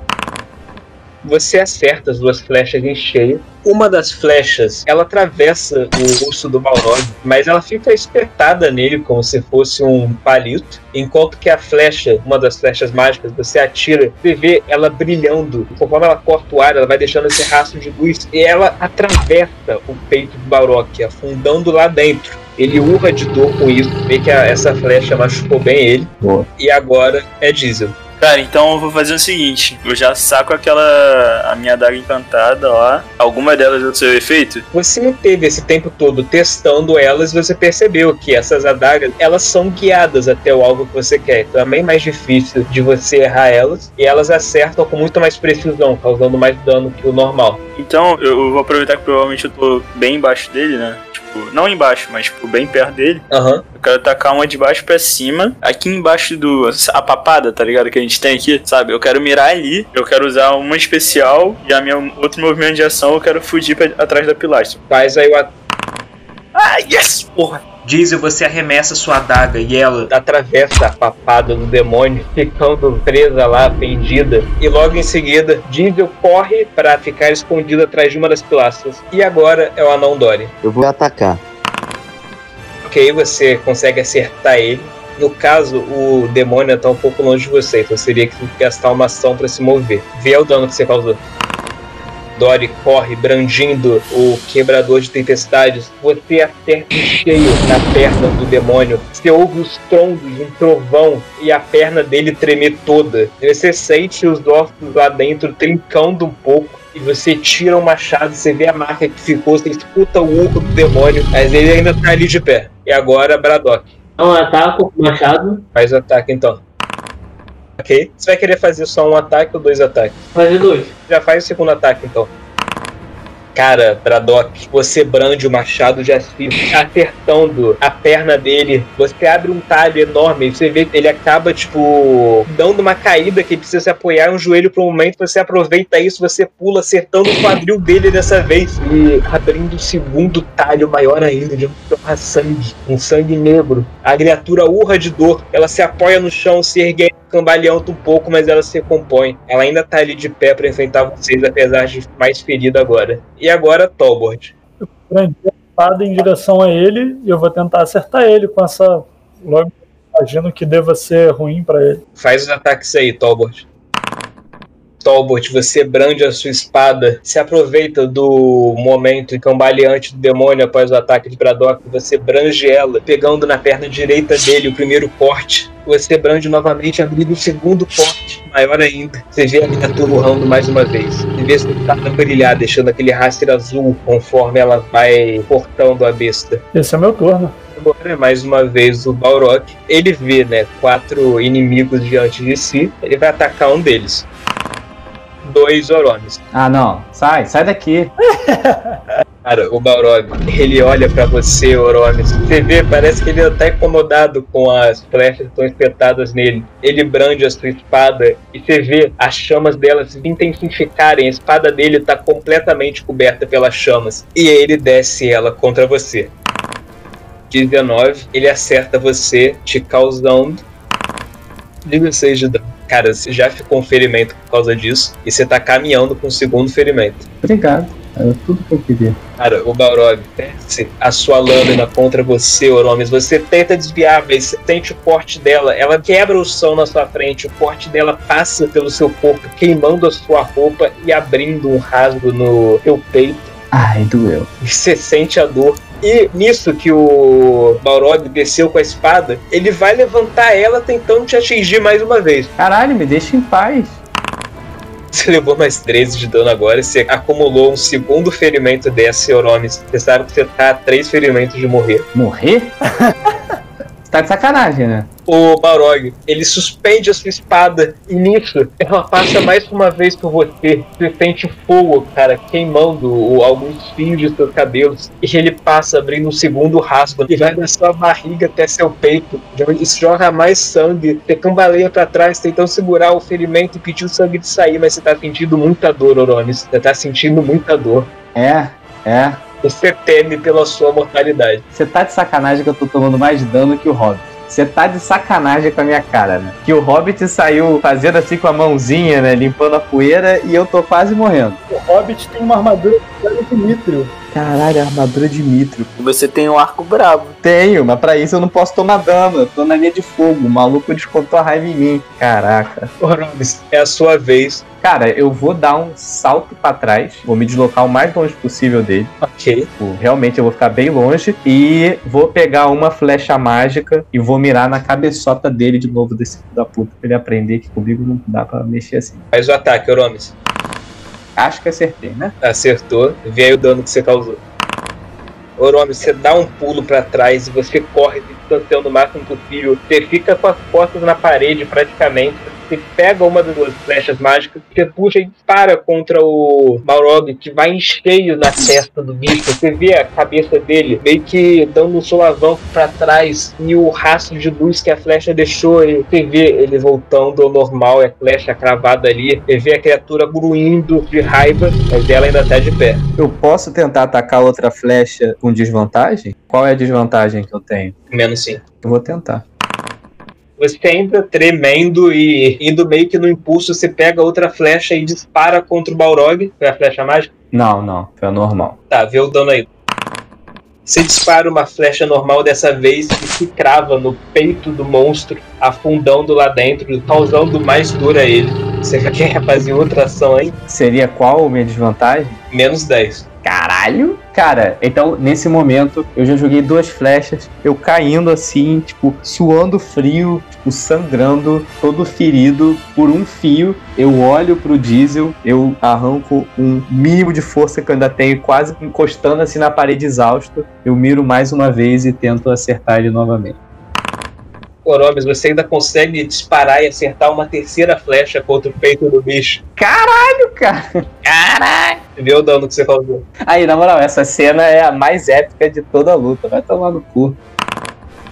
Você acerta as duas flechas em cheio. Uma das flechas, ela atravessa o osso do Balrog, mas ela fica espetada nele como se fosse um palito. Enquanto que a flecha, uma das flechas mágicas, você atira, você vê ela brilhando. Conforme ela corta o ar, ela vai deixando esse rastro de luz e ela atravessa o peito do Balrog, afundando lá dentro. Ele urra de dor com isso, vê que a- essa flecha machucou bem ele. Boa. E agora é Diesel. Cara, então eu vou fazer o seguinte: eu já saco aquela. a minha adaga encantada lá. Alguma delas do seu efeito? Você teve esse tempo todo testando elas, você percebeu que essas adagas, elas são guiadas até o alvo que você quer. Então é bem mais difícil de você errar elas e elas acertam com muito mais precisão, causando mais dano que o normal. Então eu vou aproveitar que provavelmente eu tô bem embaixo dele, né? Tipo, não embaixo, mas tipo, bem perto dele. Aham. Eu quero tacar uma de baixo pra cima. Aqui embaixo do. A papada, tá ligado? Que a gente tem aqui, sabe? Eu quero mirar ali. Eu quero usar uma especial. E a minha outro movimento de ação eu quero fugir pra, atrás da pilastra. Faz aí o. Ah, yes! Porra! Diesel, você arremessa sua adaga e ela atravessa a papada do demônio, ficando presa lá, pendida. E logo em seguida, Diesel corre para ficar escondido atrás de uma das pilastras. E agora é o anão Dory. Eu vou atacar. Ok, você consegue acertar ele. No caso, o demônio está um pouco longe de você, então seria que gastar uma ação para se mover. Vê o dano que você causou. Dory corre brandindo o quebrador de tempestades. Você acerta em cheio na perna do demônio. Você ouve os trondos de um trovão e a perna dele tremer toda. Você sente os ossos lá dentro trincando um pouco. E você tira o machado, você vê a marca que ficou, você escuta o urro do demônio, mas ele ainda tá ali de pé. E agora, Braddock. Então ataco com o machado, Faz o ataque então. Ok? Você vai querer fazer só um ataque ou dois ataques? fazer dois. Já faz o segundo ataque então. Cara, Braddock, você brande o machado de Assir, acertando a perna dele. Você abre um talho enorme. Você vê que ele acaba, tipo, dando uma caída que ele precisa se apoiar um joelho por um momento. Você aproveita isso, você pula, acertando o quadril dele dessa vez. E abrindo o segundo talho maior ainda, de um sangue, um sangue negro. A criatura urra de dor. Ela se apoia no chão, se ergue cambaleando um pouco, mas ela se recompõe. Ela ainda tá ali de pé pra enfrentar vocês, apesar de mais ferida agora. E agora, Tolbord. Brandi a espada em direção a ele e eu vou tentar acertar ele com essa. Logo, imagino que deva ser ruim pra ele. Faz os ataques aí, Tolbord. Tolbort, você brande a sua espada, se aproveita do momento cambaleante do demônio após o ataque de Braddock, você brange ela, pegando na perna direita dele o primeiro corte. Você brande novamente, abrindo o segundo corte, maior ainda. Você vê a miniatura urrando mais uma vez. Você vê a sua espada brilhar, deixando aquele rastro azul conforme ela vai cortando a besta. Esse é meu turno. Agora, mais uma vez, o Balrog. Ele vê, né, quatro inimigos diante de si. Ele vai atacar um deles. Dois Oromes. Ah, não. Sai, sai daqui. Cara, o Balrog, ele olha pra você, Oromes. Você vê, parece que ele tá incomodado com as flechas que estão espetadas nele. Ele brande a sua espada e você vê as chamas dela se intensificarem. A espada dele tá completamente coberta pelas chamas. E ele desce ela contra você. 19, ele acerta você, te causando 16 de dano. Cara, você já ficou um ferimento por causa disso. E você tá caminhando com o segundo ferimento. Obrigado. Era tudo que eu queria. Cara, o Balrog desce a sua lâmina contra você, Oromes. Você tenta desviar, mas você sente o corte dela. Ela quebra o som na sua frente. O corte dela passa pelo seu corpo, queimando a sua roupa e abrindo um rasgo no seu peito. Ai, doeu. E você sente a dor. E nisso que o Balrog desceu com a espada, ele vai levantar ela tentando te atingir mais uma vez. Caralho, me deixa em paz. Você levou mais 13 de dano agora e você acumulou um segundo ferimento dessa, Oromes. Você sabe que você tá a três ferimentos de morrer. Morrer? Tá de sacanagem, né? O Balrog, ele suspende a sua espada e nisso ela passa mais uma vez por você. Você sente fogo, cara, queimando o- alguns fios de seus cabelos. E ele passa abrindo um segundo rasgo e vai da sua barriga até seu peito. Isso joga mais sangue. Você cambaleia pra trás, tentando segurar o ferimento e pedir o sangue de sair, mas você tá sentindo muita dor, Oronis. Você tá sentindo muita dor. É, é. Você teme pela sua mortalidade. Você tá de sacanagem que eu tô tomando mais dano que o Hobbit. Você tá de sacanagem com a minha cara, né? Que o Hobbit saiu fazendo assim com a mãozinha, né? Limpando a poeira e eu tô quase morrendo. O Hobbit tem uma armadura de Mithril. Caralho, armadura de mitro. Você tem um arco brabo. Tenho, mas pra isso eu não posso tomar dano. Eu tô na linha de fogo. O maluco descontou a raiva em mim. Caraca. Oronis, é a sua vez. Cara, eu vou dar um salto pra trás. Vou me deslocar o mais longe possível dele. Ok. Tipo, realmente eu vou ficar bem longe. E vou pegar uma flecha mágica e vou mirar na cabeçota dele de novo desse filho da puta. Pra ele aprender que comigo não dá pra mexer assim. Faz o ataque, Oromis. Acho que acertei, né? Acertou. Vê aí o dano que você causou. Oromis, você dá um pulo pra trás e você corre distanciando o máximo possível. Você fica com as costas na parede praticamente. Você pega uma das duas flechas mágicas, você puxa e dispara contra o Balrog, que vai em cheio na testa do bicho. Você vê a cabeça dele meio que dando um solavanco pra trás e o rastro de luz que a flecha deixou. E você vê ele voltando ao normal, e a flecha cravada ali. Você vê a criatura gruindo de raiva, mas ela ainda tá de pé. Eu posso tentar atacar outra flecha com desvantagem? Qual é a desvantagem que eu tenho? Menos sim. Eu vou tentar. Você entra tremendo e indo meio que no impulso, você pega outra flecha e dispara contra o Balrog. Foi a flecha mágica? Não, não. Foi normal. Tá, vê o dano aí. Você dispara uma flecha normal dessa vez e se crava no peito do monstro, afundando lá dentro, causando mais dor a ele. Você quer fazer outra ação aí? Seria qual a minha desvantagem? Menos 10. Caralho! Cara, então nesse momento eu já joguei duas flechas, eu caindo assim, tipo, suando frio, tipo, sangrando, todo ferido por um fio. Eu olho pro diesel, eu arranco um mínimo de força que eu ainda tenho, quase encostando assim na parede exausto. Eu miro mais uma vez e tento acertar ele novamente. Oromes, você ainda consegue disparar e acertar uma terceira flecha contra o peito do bicho. Caralho, cara! Caralho! Vê o dano que você causou. Aí, na moral, essa cena é a mais épica de toda a luta. Vai tomar no cu.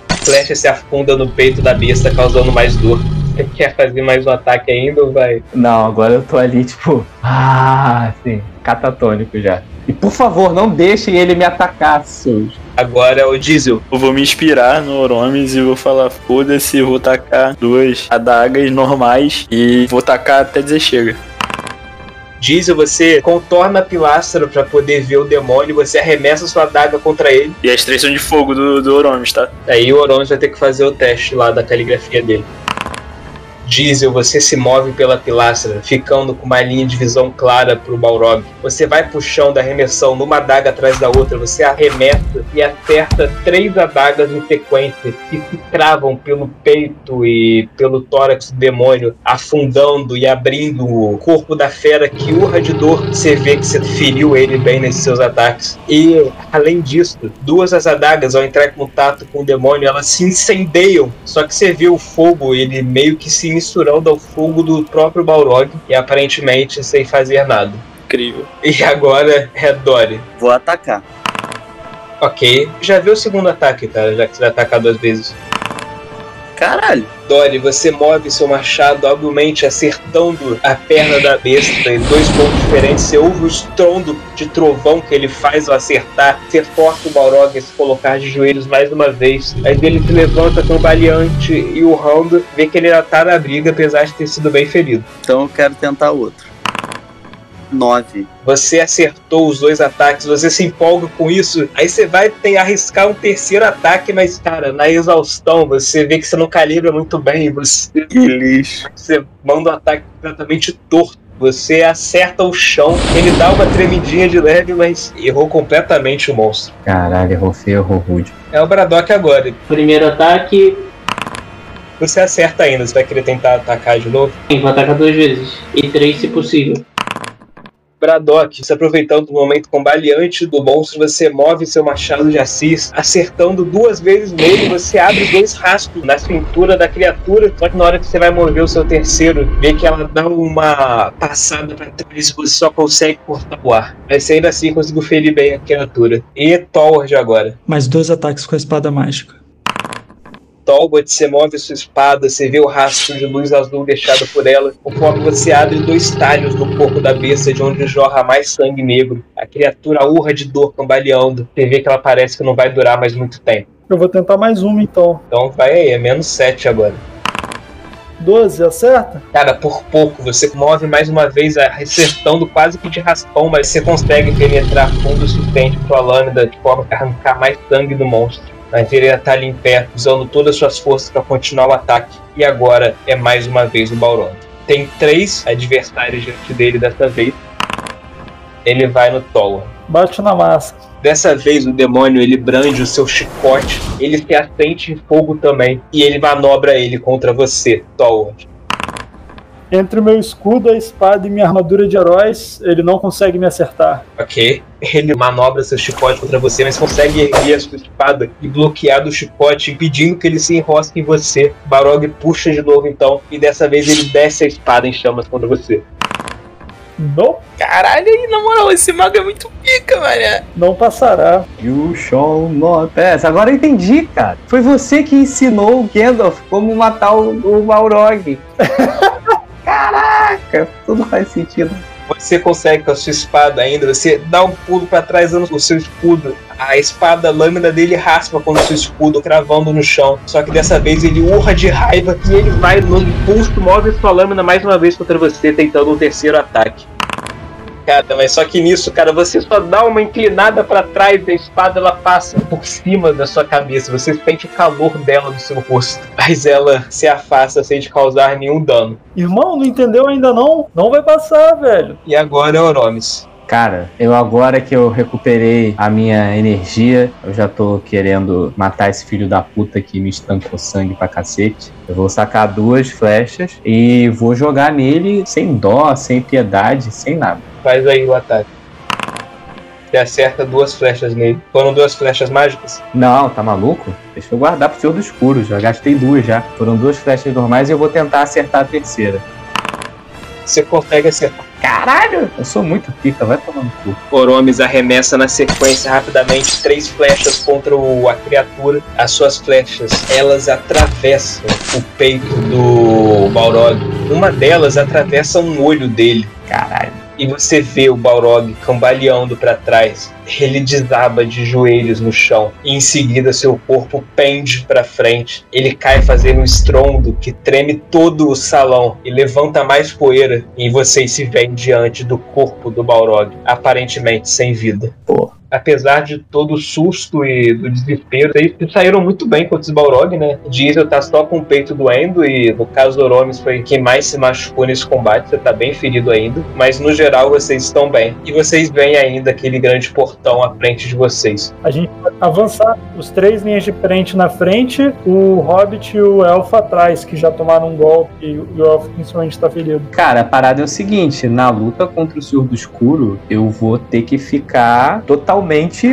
A flecha se afunda no peito da besta, causando mais dor. Você quer fazer mais um ataque ainda ou vai? Não, agora eu tô ali, tipo, ah, assim, catatônico já. E por favor, não deixem ele me atacar, seus. Agora é o Diesel. Eu vou me inspirar no Oromes e vou falar, foda-se, vou tacar duas adagas normais e vou tacar até dizer chega. Diesel, você contorna a pilastra pra poder ver o demônio, você arremessa sua adaga contra ele. E as três são de fogo do, do Oromes, tá? Aí o Oronis vai ter que fazer o teste lá da caligrafia dele. Diesel, você se move pela pilastra, ficando com uma linha de visão clara pro Balrog. Você vai puxando a arremessão numa adaga atrás da outra, você arremessa e acerta três adagas em sequência que se cravam pelo peito e pelo tórax do demônio, afundando e abrindo o corpo da fera que urra de dor. Você vê que você feriu ele bem nesses seus ataques. E, além disso, duas das adagas, ao entrar em contato com o demônio, elas se incendeiam. Só que você vê o fogo, ele meio que se misturando ao fogo do próprio Balrog e aparentemente sem fazer nada. Incrível. E agora é Dory. Vou atacar. Ok. Já viu o segundo ataque, cara, já que você vai atacar duas vezes. Caralho. Dory, você move seu machado habilmente acertando a perna da besta em dois pontos diferentes. Você ouve o estrondo de trovão que ele faz ao acertar. Você força o Balrog a se colocar de joelhos mais uma vez. Mas ele se levanta cambaleante e o Hound vê que ele ainda tá na briga, apesar de ter sido bem ferido. Então eu quero tentar outro. 9. Você acertou os dois ataques, você se empolga com isso, aí você vai ter, arriscar um terceiro ataque, mas, cara, na exaustão, você vê que você não calibra muito bem, você, Que lixo. você manda um ataque completamente torto. Você acerta o chão, ele dá uma tremidinha de leve, mas errou completamente o monstro. Caralho, errou feio, errou rude. É o Braddock agora. Primeiro ataque, Você acerta ainda, você vai querer tentar atacar de novo? sim, vou atacar duas vezes. E três se possível. Braddock, você aproveitando o momento combaleante do monstro, você move seu machado de assis, acertando duas vezes nele, você abre dois rastros na cintura da criatura, só que na hora que você vai mover o seu terceiro, vê que ela dá uma passada pra trás e você só consegue cortar o ar. Mas você ainda assim conseguiu ferir bem a criatura. E Thorward agora. Mais dois ataques com a espada mágica. Talbot, você move sua espada, você vê o rastro de luz azul deixado por ela, conforme você abre dois talhos no corpo da besta, de onde jorra mais sangue negro. A criatura urra de dor cambaleando. Você vê que ela parece que não vai durar mais muito tempo. Eu vou tentar mais uma então. Então vai aí, é menos 7 agora. 12, acerta? Cara, por pouco, você move mais uma vez, acertando quase que de raspão, mas você consegue penetrar fundo o suficiente com a lâmina de forma a arrancar mais sangue do monstro. Mas ele ainda tá ali em pé, usando todas as suas forças para continuar o ataque. E agora é mais uma vez o Balrog. Tem três adversários diante dele dessa vez. Ele vai no Tower. Bate na massa. Dessa vez o demônio ele brande o seu chicote, ele se assente em fogo também e ele manobra ele contra você, Tolward. Entre o meu escudo, a espada e minha armadura de heróis, ele não consegue me acertar. Ok? Ele manobra seu chicote contra você, mas consegue erguer a sua espada e bloquear do chicote, impedindo que ele se enrosque em você. Barog puxa de novo então, e dessa vez ele desce a espada em chamas contra você. Não, Caralho, aí, na moral, esse mago é muito pica, mané. não passará. You shall not pass. Agora eu entendi, cara. Foi você que ensinou o Gandalf como matar o, o Balrog. Caraca, tudo faz sentido. Você consegue com a sua espada ainda, você dá um pulo para trás usando o seu escudo. A espada, a lâmina dele raspa com o seu escudo, cravando no chão. Só que dessa vez ele urra de raiva e ele vai no impulso, move sua lâmina mais uma vez contra você, tentando um terceiro ataque. Cara, mas só que nisso, cara, você só dá uma inclinada para trás e a espada ela passa por cima da sua cabeça. Você sente o calor dela no seu rosto. Mas ela se afasta sem te causar nenhum dano. Irmão, não entendeu ainda não? Não vai passar, velho. E agora é Oromis. Cara, eu agora que eu recuperei a minha energia, eu já tô querendo matar esse filho da puta que me estancou sangue pra cacete. Eu vou sacar duas flechas e vou jogar nele sem dó, sem piedade, sem nada. Faz aí o ataque. Você acerta duas flechas nele. Foram duas flechas mágicas? Não, tá maluco? Deixa eu guardar pro Senhor do Escuro, já gastei duas já. Foram duas flechas normais e eu vou tentar acertar a terceira. Você consegue acertar. Caralho! Eu sou muito pica, vai tomar no cu. Oromis arremessa na sequência rapidamente três flechas contra o- a criatura. As suas flechas, elas atravessam o peito do Balrog. Uma delas atravessa um olho dele. Caralho. E você vê o Balrog cambaleando para trás. Ele desaba de joelhos no chão. E em seguida seu corpo pende para frente. Ele cai fazendo um estrondo que treme todo o salão e levanta mais poeira. E vocês se veem diante do corpo do Balrog, aparentemente sem vida. Apesar de todo o susto e do desespero, vocês saíram muito bem contra os Balrog, né? Diesel tá só com o peito doendo e no caso do Oromis foi quem mais se machucou nesse combate, você tá bem ferido ainda. Mas no geral vocês estão bem. E vocês veem ainda aquele grande portão à frente de vocês. A gente vai avançar. Os três linhas de frente na frente, o Hobbit e o Elfo atrás, que já tomaram um golpe e o Elfo principalmente tá ferido. Cara, a parada é o seguinte: na luta contra o Senhor do Escuro, eu vou ter que ficar totalmente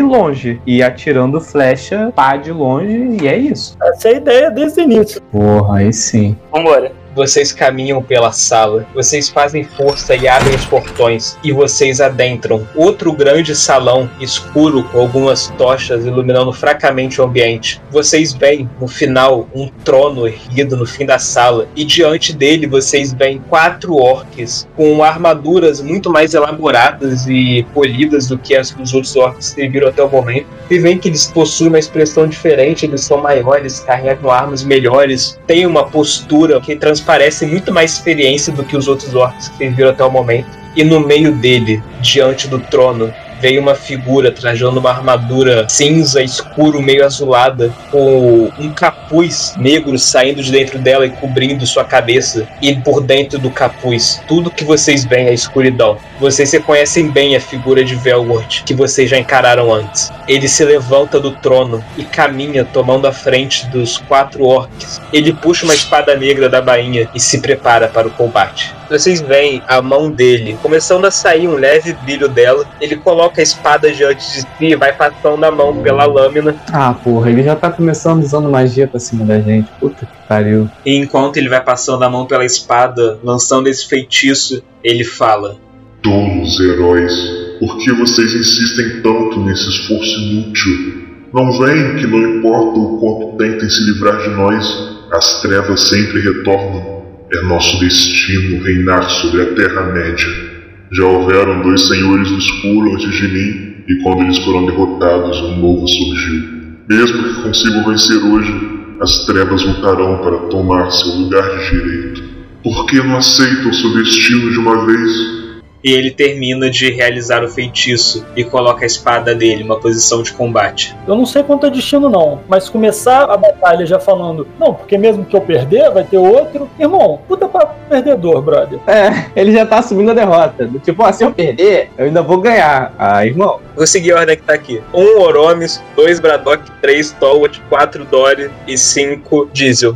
longe e atirando flecha pá de longe, e é isso. Essa é a ideia desde o início. Porra, aí sim. Vambora. Vocês caminham pela sala, vocês fazem força e abrem os portões, e vocês adentram outro grande salão escuro com algumas tochas iluminando fracamente o ambiente. Vocês veem no final um trono erguido no fim da sala, e diante dele vocês veem quatro orques com armaduras muito mais elaboradas e polidas do que as que os outros orcs que viram até o momento. E veem que eles possuem uma expressão diferente, eles são maiores, carregam armas melhores, têm uma postura que transparece muito mais experiência do que os outros orcs que viram até o momento. E no meio dele, diante do trono, veio uma figura trajando uma armadura cinza, escuro, meio azulada, com um capuz negro saindo de dentro dela e cobrindo sua cabeça. E por dentro do capuz, tudo que vocês veem é escuridão. Vocês reconhecem bem a figura de Velgort, que vocês já encararam antes. Ele se levanta do trono e caminha tomando a frente dos quatro orcs. Ele puxa uma espada negra da bainha e se prepara para o combate. Vocês veem a mão dele começando a sair um leve brilho dela. Ele coloca a espada diante de si e vai passando a mão pela lâmina. Ah, porra, ele já tá começando usando magia pra cima da gente. Puta que pariu. E enquanto ele vai passando a mão pela espada, lançando esse feitiço, ele fala: Tolos heróis, por que vocês insistem tanto nesse esforço inútil? Não veem que não importa o quanto tentem se livrar de nós, as trevas sempre retornam. É nosso destino reinar sobre a Terra-média. Já houveram dois senhores do escuro antes de mim, e quando eles foram derrotados, um novo surgiu. Mesmo que consigam vencer hoje, as trevas lutarão para tomar seu lugar de direito. Por que não aceitam seu destino de uma vez? E ele termina de realizar o feitiço e coloca a espada dele numa posição de combate. Eu não sei quanto é destino, não, mas começar a batalha já falando, não, porque mesmo que eu perder, vai ter outro. Irmão, puta papo perdedor, brother. É, ele já tá assumindo a derrota. Do Tipo, ó, se eu perder, eu ainda vou ganhar. Ah, irmão. Vou seguir a ordem que tá aqui. Um Oromis, dois Braddock, três Tolwat, quatro Dory e cinco Diesel.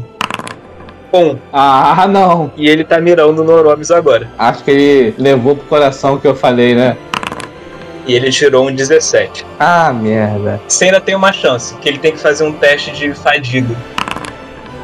Ah, não. E ele tá mirando no Oromis agora. Acho que ele levou pro coração o que eu falei, né? E ele tirou um 17. Ah, merda. Você ainda tem uma chance, que ele tem que fazer um teste de fadiga.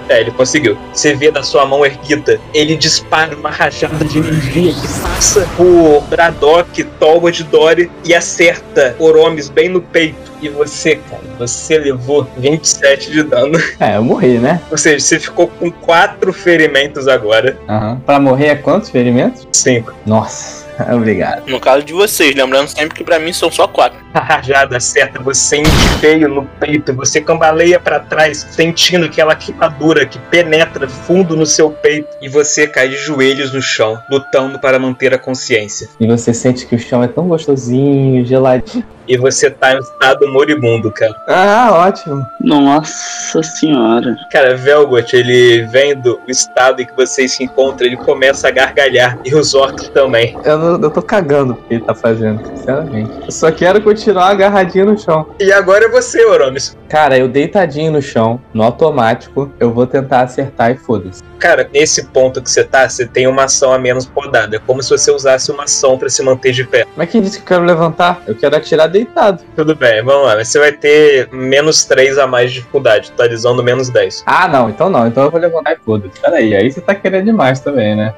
É, ele conseguiu. Você vê da sua mão erguida, ele dispara uma rajada de energia que passa por Braddock, Tolbot, Dory e acerta Oromis bem no peito. E você, cara, você levou 27 de dano. É, eu morri, né? Ou seja, você ficou com quatro ferimentos agora. Aham. Pra morrer é quantos ferimentos? Cinco. Nossa, obrigado. No caso de vocês, lembrando sempre que pra mim são só quatro. A rajada acerta você em cheio no peito, você cambaleia pra trás, sentindo aquela queimadura que penetra fundo no seu peito e você cai de joelhos no chão, lutando para manter a consciência. E você sente que o chão é tão gostosinho, geladinho. E você tá em um estado moribundo, cara. Ah, ótimo. Nossa senhora. Cara, Velgot, ele vendo o estado em que você se encontra, ele começa a gargalhar. E os orcs também. Eu, não- eu tô cagando porque ele tá fazendo, sinceramente. Eu só quero continuar agarradinho no chão. E agora é você, Oromis. Cara, eu deitadinho no chão, no automático, eu vou tentar acertar e foda-se. Cara, nesse ponto que você tá, você tem uma ação a menos podada. É como se você usasse uma ação pra se manter de pé. Mas quem disse que eu quero levantar? Eu quero atirar deitado. Tudo bem, vamos lá. Você vai ter menos 3 a mais de dificuldade, totalizando menos 10. Ah, não, então não. Então eu vou levantar e foda-se. Peraí, aí você tá querendo demais também, né?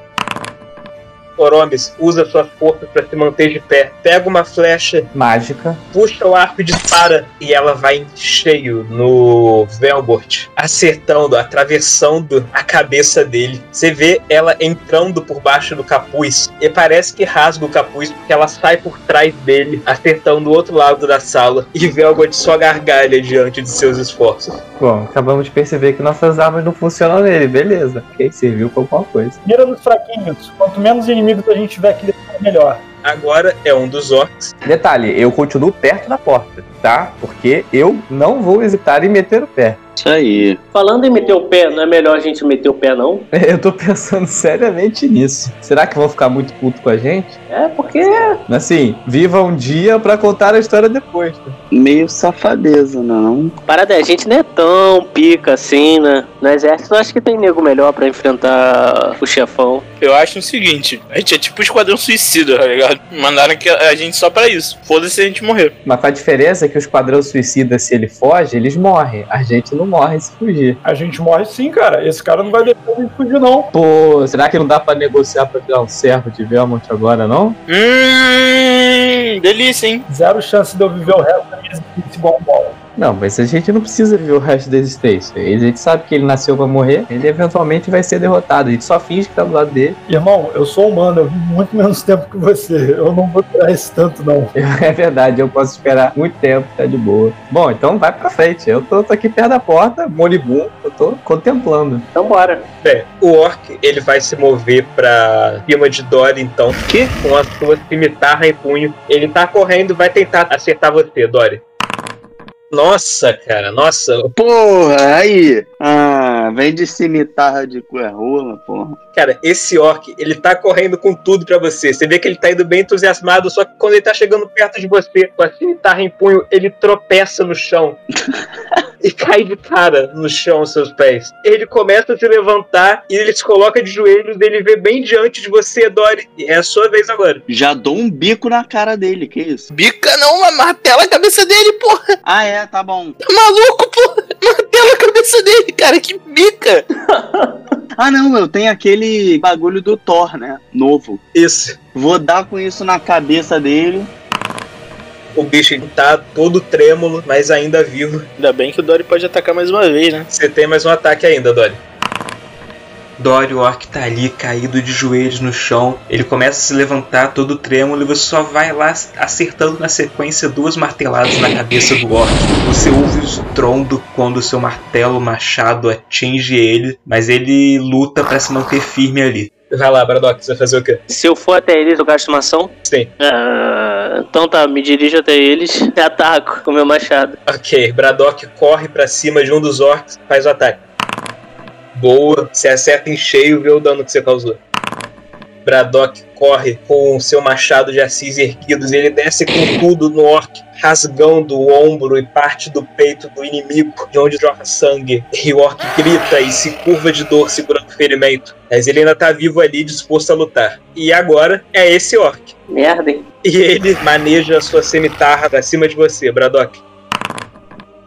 Oromis, usa sua força pra se manter de pé. Pega uma flecha, Mágica. puxa o arco e dispara. E ela vai em cheio no Velbort, acertando, atravessando a cabeça dele. Você vê ela entrando por baixo do capuz. E parece que rasga o capuz, porque ela sai por trás dele, acertando o outro lado da sala. E Velbort só gargalha diante de seus esforços. Bom, acabamos de perceber que nossas armas não funcionam nele, beleza. Ok, serviu pra alguma coisa. Mira nos fraquinhos. Quanto menos inimigos a gente tiver aqui dentro, melhor. Agora é um dos orcs. Detalhe, eu continuo perto da porta, tá? Porque eu não vou hesitar em meter o pé. Isso aí. Falando em meter o pé, não é melhor a gente meter o pé, não? Eu tô pensando seriamente nisso. Será que vão ficar muito puto com a gente? É, porque Assim, viva um dia pra contar a história depois. né? Meio safadeza, não? Parada, é, a gente não é tão pica assim, né? No exército eu acho que tem nego melhor pra enfrentar o chefão. Eu acho o seguinte, a gente é tipo o esquadrão suicida, tá ligado? Mandaram que a gente só pra isso. Foda-se se a gente morrer. Mas com a diferença é que o Esquadrão Suicida, se ele foge, eles morrem. A gente não não morre se fugir. A gente morre sim, cara. Esse cara não vai deixar a gente fugir, não. Pô, será que não dá pra negociar pra virar um servo de Velmont agora, não? Hum, delícia, hein? Zero chance de eu viver o resto da minha existência igual um bola. Não, mas a gente não precisa ver o resto da existência. A gente sabe que ele nasceu pra morrer, ele eventualmente vai ser derrotado. A gente só finge que tá do lado dele. Irmão, eu sou humano, eu vivo muito menos tempo que você. Eu não vou tirar esse tanto, não. É verdade, eu posso esperar muito tempo, tá de boa. Bom, então vai pra frente. Eu tô, tô aqui perto da porta, moribundo, eu tô contemplando. Então bora. Bem, o orc ele vai se mover pra cima de Dory, então. Que? Com a sua cimitarra em punho. Ele tá correndo, vai tentar acertar você, Dory. Nossa, cara, nossa. Porra, aí. Ah, vem de cimitarra de rola, porra. Cara, esse orc, ele tá correndo com tudo pra você. Você vê que ele tá indo bem entusiasmado, só que quando ele tá chegando perto de você, com a cimitarra em punho, ele tropeça no chão. e cai de cara no chão aos seus pés. Ele começa a se levantar e ele se coloca de joelhos, ele vê bem diante de você, Dory. E é a sua vez agora. Já dou um bico na cara dele, que isso? Bica não, mas martela a cabeça dele, porra. Ah, é, tá bom. Tá maluco, porra? Martela a cabeça dele, cara, que bica. Ah, não, eu tenho aquele bagulho do Thor, né? Novo. Isso. Vou dar com isso na cabeça dele. O bicho tá todo trêmulo, mas ainda vivo. Ainda bem que o Dory pode atacar mais uma vez, né? Você tem mais um ataque ainda, Dory. Dory, o orc tá ali caído de joelhos no chão. Ele começa a se levantar todo trêmulo e você só vai lá acertando na sequência duas marteladas na cabeça do orc. Você ouve o estrondo quando o seu martelo machado atinge ele, mas ele luta pra se manter firme ali. Vai lá, Braddock, você vai fazer o quê? Se eu for até eles, eu gasto uma ação? Sim. Ah, então tá, me dirijo até eles e ataco com meu machado. Ok, Braddock corre pra cima de um dos orcs, faz o ataque. Boa, você acerta em cheio, vê o dano que você causou. Braddock corre com o seu machado de assis erguidos e ele desce com tudo no orc, rasgando o ombro e parte do peito do inimigo, de onde jorra sangue. E o orc grita e se curva de dor segurando o ferimento. Mas ele ainda tá vivo ali, disposto a lutar. E agora é esse orc. Merda, hein? E ele maneja a sua cimitarra pra cima de você, Braddock.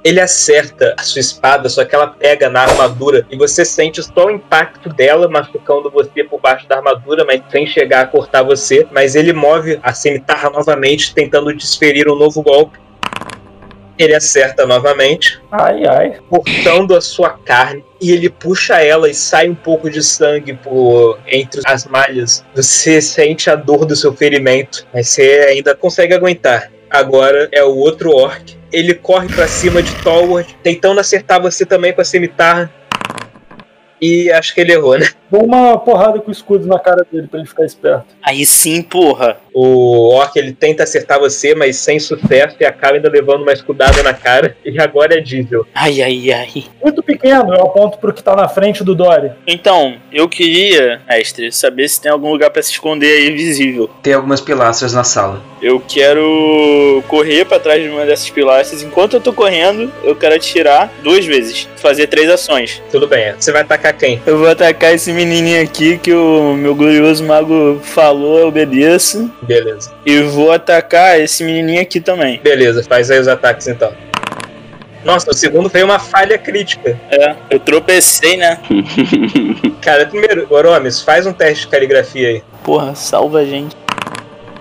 Ele acerta a sua espada, só que ela pega na armadura e você sente só o impacto dela machucando você por baixo da armadura, mas sem chegar a cortar você. Mas ele move a cimitarra novamente, tentando desferir um novo golpe. Ele acerta novamente, Ai, ai. cortando a sua carne e ele puxa ela e sai um pouco de sangue por entre as malhas. Você sente a dor do seu ferimento, mas você ainda consegue aguentar. Agora é o outro orc. Ele corre pra cima de Tolward, tentando acertar você também com a cimitarra. E acho que ele errou, né? Dou uma porrada com o escudo na cara dele pra ele ficar esperto. Aí sim, porra. O orc ele tenta acertar você, mas sem sucesso e acaba ainda levando uma escudada na cara. E agora é diesel. Ai, ai, ai. Muito pequeno, eu aponto pro que tá na frente do Dory. Então, eu queria, mestre, saber se tem algum lugar pra se esconder aí visível. Tem algumas pilastras na sala. Eu quero correr pra trás de uma dessas pilastras. Enquanto eu tô correndo, eu quero atirar duas vezes. Fazer três ações. Tudo bem, você vai atacar quem? Eu vou atacar esse menininho aqui que o meu glorioso mago falou, eu obedeço. Beleza. E vou atacar esse menininho aqui também. Beleza, faz aí os ataques então. Nossa, o segundo foi uma falha crítica. É, eu tropecei, né? Cara, primeiro, Oromes, faz um teste de caligrafia aí. Porra, salva a gente.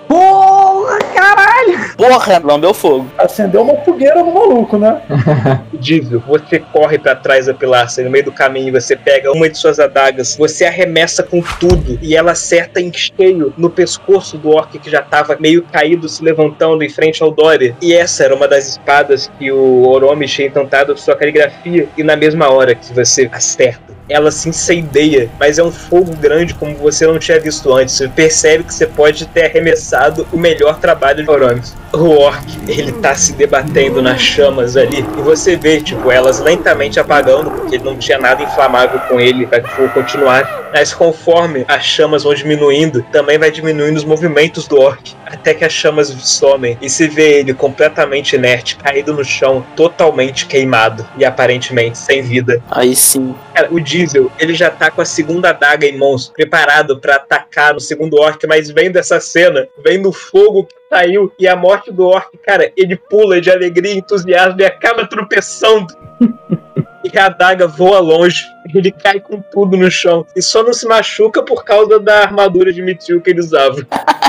Porra, caralho! Porra, lambeu fogo. Acendeu uma fogueira no maluco, né? Diesel, você corre pra trás da pilastra, no meio do caminho, você pega uma de suas adagas, você arremessa com tudo e ela acerta em cheio no pescoço do orc que já tava meio caído, se levantando em frente ao Dory. E essa era uma das espadas que o Oromi tinha encantado com sua caligrafia, e na mesma hora que você acerta, ela se incendeia, mas é um fogo grande como você não tinha visto antes. Você percebe que você pode ter arremessado o melhor trabalho de Oromis. O orc, ele tá se debatendo nas chamas ali, e você vê, tipo, elas lentamente apagando, porque não tinha nada inflamável com ele para que fogo continuar. Mas conforme as chamas vão diminuindo, também vai diminuindo os movimentos do orc, até que as chamas somem, e se vê ele completamente inerte, caído no chão, totalmente queimado, e aparentemente sem vida. Aí sim. Cara, o Diesel, ele já tá com a segunda adaga em mãos, preparado pra atacar no segundo orc, mas vendo essa cena, vendo o fogo que saiu e a morte do orc, cara, ele pula de alegria e entusiasmo e acaba tropeçando. e a adaga voa longe. Ele cai com tudo no chão e só não se machuca por causa da armadura de Mithril que ele usava.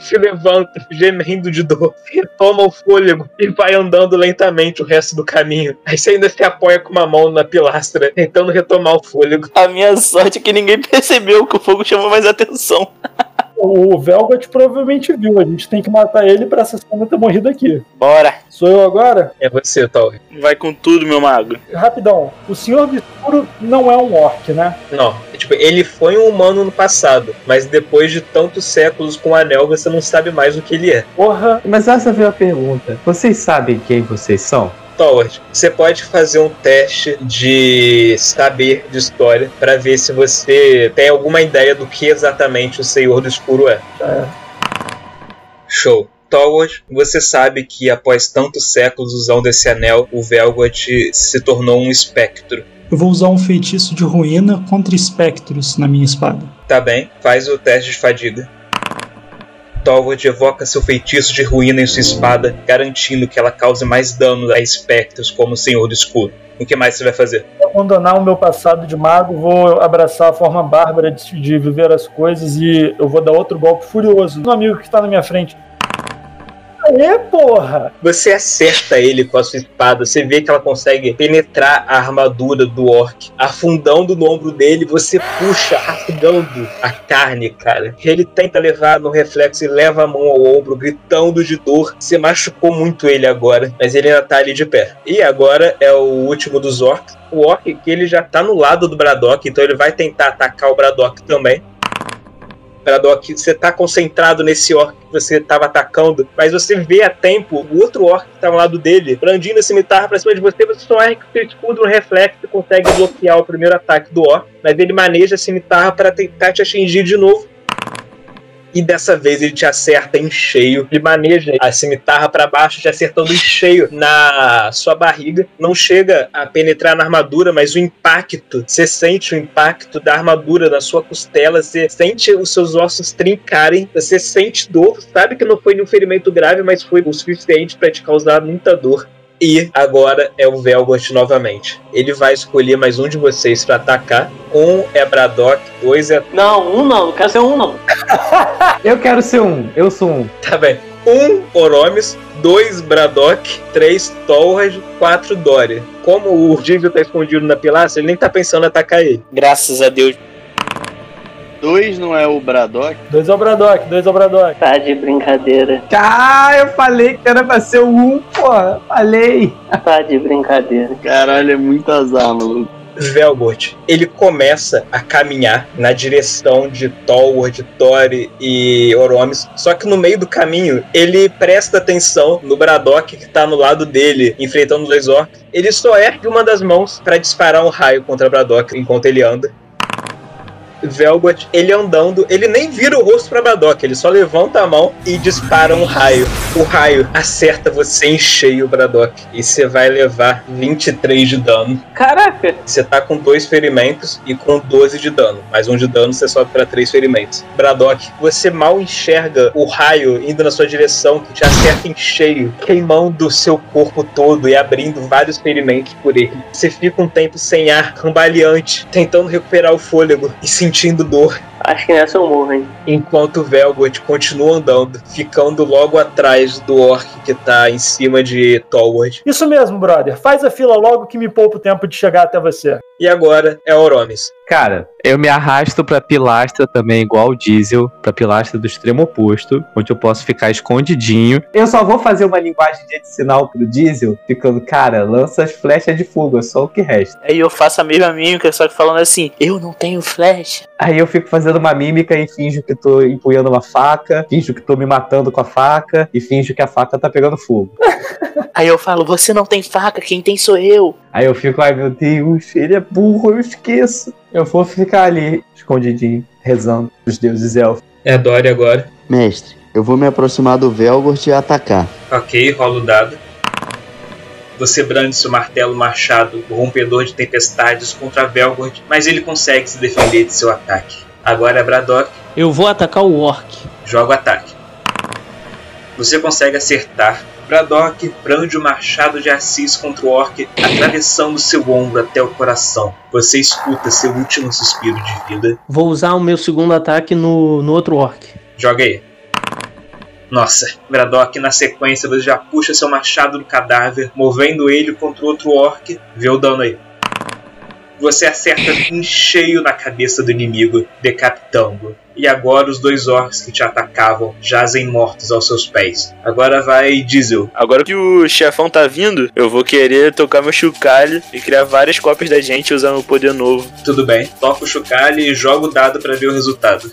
Se levanta, gemendo de dor, retoma o fôlego e vai andando lentamente o resto do caminho. Aí você ainda se apoia com uma mão na pilastra, tentando retomar o fôlego. A minha sorte é que ninguém percebeu que o fogo chamou mais atenção. O Velgot provavelmente viu. A gente tem que matar ele pra essa cena ter morrido aqui. Bora. Sou eu agora? É você, Tal. Vai com tudo, meu mago. Rapidão. O Senhor do Escuro não é um orc, né? Não, tipo, ele foi um humano no passado, mas depois de tantos séculos com o anel, você não sabe mais o que ele é. Porra. Mas essa veio a pergunta. Vocês sabem quem vocês são? Toward, você pode fazer um teste de saber de história pra ver se você tem alguma ideia do que exatamente o Senhor do Escuro é. Show. Toward, você sabe que após tantos séculos usando esse anel, o Velgot se tornou um espectro. Eu vou usar um feitiço de ruína contra espectros na minha espada. Tá bem, faz o teste de fadiga. Tolvod evoca seu feitiço de ruína em sua espada, garantindo que ela cause mais dano a espectros como o Senhor do Escudo. O que mais você vai fazer? Vou abandonar o meu passado de mago, vou abraçar a forma bárbara de, de viver as coisas e eu vou dar outro golpe furioso no amigo que tá na minha frente. Aê, porra! Você acerta ele com a sua espada, você vê que ela consegue penetrar a armadura do orc, afundando no ombro dele, você puxa, rasgando a carne, cara. Ele tenta levar no reflexo e leva a mão ao ombro, gritando de dor. Você machucou muito ele agora, mas ele ainda tá ali de pé. E agora é o último dos orcs. O orc que ele já tá no lado do Braddock, então ele vai tentar atacar o Braddock também. Braddock, você tá concentrado nesse orc que você estava atacando, mas você vê a tempo o outro orc que tá ao lado dele, brandindo a cimitarra pra cima de você, você só erra que o seu escudo reflexo consegue bloquear o primeiro ataque do orc, mas ele maneja a cimitarra para tentar te atingir de novo. E dessa vez ele te acerta em cheio. Ele maneja a cimitarra para baixo, te acertando em cheio na sua barriga. Não chega a penetrar na armadura, mas o impacto, você sente o impacto da armadura na sua costela, você sente os seus ossos trincarem, você sente dor, sabe que não foi nenhum ferimento grave, mas foi o suficiente para te causar muita dor. E agora é o Velgot novamente. Ele vai escolher mais um de vocês para atacar. Um é Braddock, dois é. Não, um não, não quero ser um não. Eu quero ser um. Eu sou um. Tá bem. Um Oromis, dois Braddock, três Tolrad, quatro Dory. Como o Dível tá escondido na pilastra, ele nem tá pensando em atacar ele. Graças a Deus. Dois não é o Braddock? Dois ao Braddock, dois ao Braddock. Tá de brincadeira. Ah, eu falei que era pra ser o um, porra. Falei. Tá de brincadeira. Caralho, é muito azar, maluco. Velgot, ele começa a caminhar na direção de Tolward, Tori e Oromis, só que no meio do caminho ele presta atenção no Braddock que tá no lado dele, enfrentando os dois orcs. Ele só ergue uma das mãos para disparar um raio contra Braddock enquanto ele anda. Velgot, ele andando, ele nem vira o rosto pra Braddock, ele só levanta a mão e dispara um raio. O raio acerta você em cheio, Braddock, e você vai levar 23 de dano. Caraca! Você tá com dois ferimentos e com 12 de dano. Mais um de dano, você sobe pra três ferimentos. Braddock, você mal enxerga o raio indo na sua direção, que te acerta em cheio, queimando o seu corpo todo e abrindo vários ferimentos por ele. Você fica um tempo sem ar, cambaleante, tentando recuperar o fôlego e sentindo dor. Acho que nessa eu morro, hein? Enquanto o Velgot continua andando, ficando logo atrás do orc que tá em cima de Tolward. Isso mesmo, brother. Faz a fila logo que me poupa o tempo de chegar até você. E agora é Oromis. Cara, eu me arrasto pra pilastra também, igual o diesel, pra pilastra do extremo oposto, onde eu posso ficar escondidinho. Eu só vou fazer uma linguagem de sinal pro diesel, ficando, cara, lança as flechas de fuga, só o que resta. Aí eu faço a mesma mímica, só que falando assim, eu não tenho flecha. Aí eu fico fazendo uma mímica e finjo que tô empunhando uma faca, finjo que tô me matando com a faca e finjo que a faca tá pegando fogo. Aí eu falo, você não tem faca, quem tem sou eu. Aí eu fico, ai meu Deus, ele é burro, eu esqueço. Eu vou ficar ali, escondidinho, rezando pros deuses elfos. É a Dory agora. Mestre, eu vou me aproximar do Velgort e atacar. Ok, rola o dado. Você brande seu martelo machado, o rompedor de tempestades contra Velgord, mas ele consegue se defender de seu ataque. Agora é Braddock, Eu vou atacar o orc. joga o ataque. Você consegue acertar Braddock prende o machado de Assis contra o orc, atravessando seu ombro até o coração. Você escuta seu último suspiro de vida. Vou usar o meu segundo ataque no, no outro orc. Joga aí. Nossa, Braddock, na sequência, você já puxa seu machado do cadáver, movendo ele contra o outro orc. Vê o dano aí. Você acerta em cheio na cabeça do inimigo, decapitando. E agora os dois orcs que te atacavam jazem mortos aos seus pés. Agora vai Diesel. Agora que o chefão tá vindo, eu vou querer tocar meu chocalho e criar várias cópias da gente usando o poder novo. Tudo bem. Toca o chocalho e joga o dado para ver o resultado.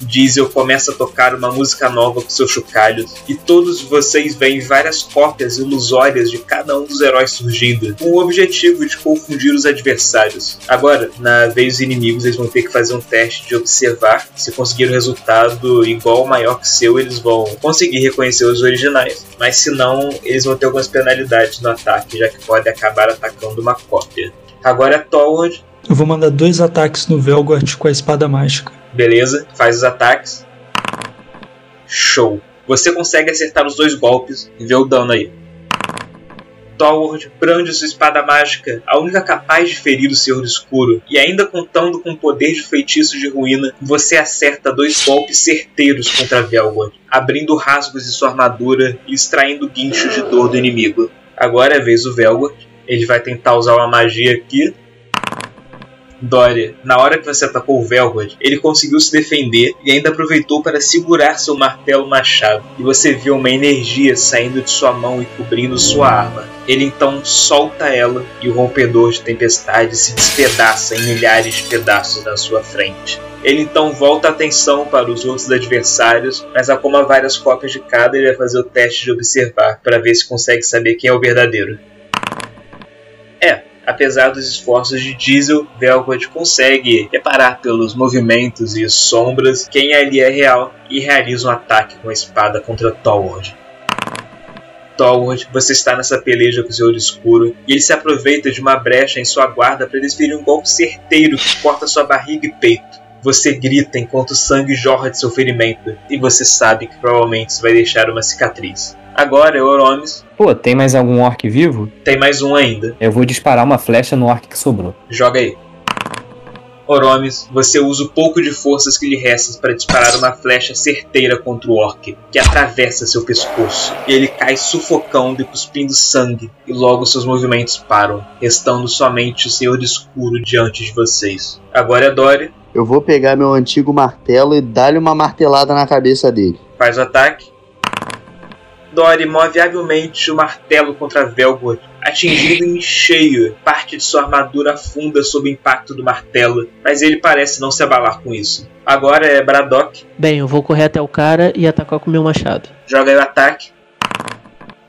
Diesel começa a tocar uma música nova com seus chocalhos, e todos vocês veem várias cópias ilusórias de cada um dos heróis surgindo, com o objetivo de confundir os adversários. Agora, na vez dos inimigos, eles vão ter que fazer um teste de observar. Se conseguir um resultado igual ou maior que seu, eles vão conseguir reconhecer os originais. Mas se não, eles vão ter algumas penalidades no ataque, já que pode acabar atacando uma cópia. Agora é Torward. Eu vou mandar dois ataques no Velgort com a espada mágica. Beleza, faz os ataques. Show. Você consegue acertar os dois golpes e ver o dano aí. Torward brande sua espada mágica, a única capaz de ferir o Senhor Escuro, e ainda contando com o poder de feitiço de ruína, você acerta dois golpes certeiros contra Velgord, abrindo rasgos de sua armadura e extraindo guinchos de dor do inimigo. Agora é a vez do Velgord. Ele vai tentar usar uma magia aqui, Dory, na hora que você atacou o Velrod, ele conseguiu se defender e ainda aproveitou para segurar seu martelo machado. E você viu uma energia saindo de sua mão e cobrindo sua arma. Ele então solta ela e o rompedor de tempestade se despedaça em milhares de pedaços na sua frente. Ele então volta a atenção para os outros adversários, mas há várias cópias de cada, ele vai fazer o teste de observar para ver se consegue saber quem é o verdadeiro. Apesar dos esforços de Diesel, Velvet consegue reparar pelos movimentos e sombras quem ali é real e realiza um ataque com a espada contra Torward. Torward, você está nessa peleja com o Senhor Escuro e ele se aproveita de uma brecha em sua guarda para desferir um golpe certeiro que corta sua barriga e peito. Você grita enquanto o sangue jorra de seu ferimento e você sabe que provavelmente isso vai deixar uma cicatriz. Agora é Oromes. Pô, tem mais algum orc vivo? Tem mais um ainda. Eu vou disparar uma flecha no orc que sobrou. Joga aí. Oromes, você usa o pouco de forças que lhe restam para disparar uma flecha certeira contra o orc, que atravessa seu pescoço, e ele cai sufocando e cuspindo sangue, e logo seus movimentos param, restando somente o Senhor Escuro diante de vocês. Agora é Dory. Eu vou pegar meu antigo martelo e dar-lhe uma martelada na cabeça dele. Faz o ataque. Dory move habilmente o martelo contra Velgor, atingindo em cheio. Parte de sua armadura afunda sob o impacto do martelo, mas ele parece não se abalar com isso. Agora é Braddock. Bem, eu vou correr até o cara e atacar com o meu machado. Joga aí o ataque.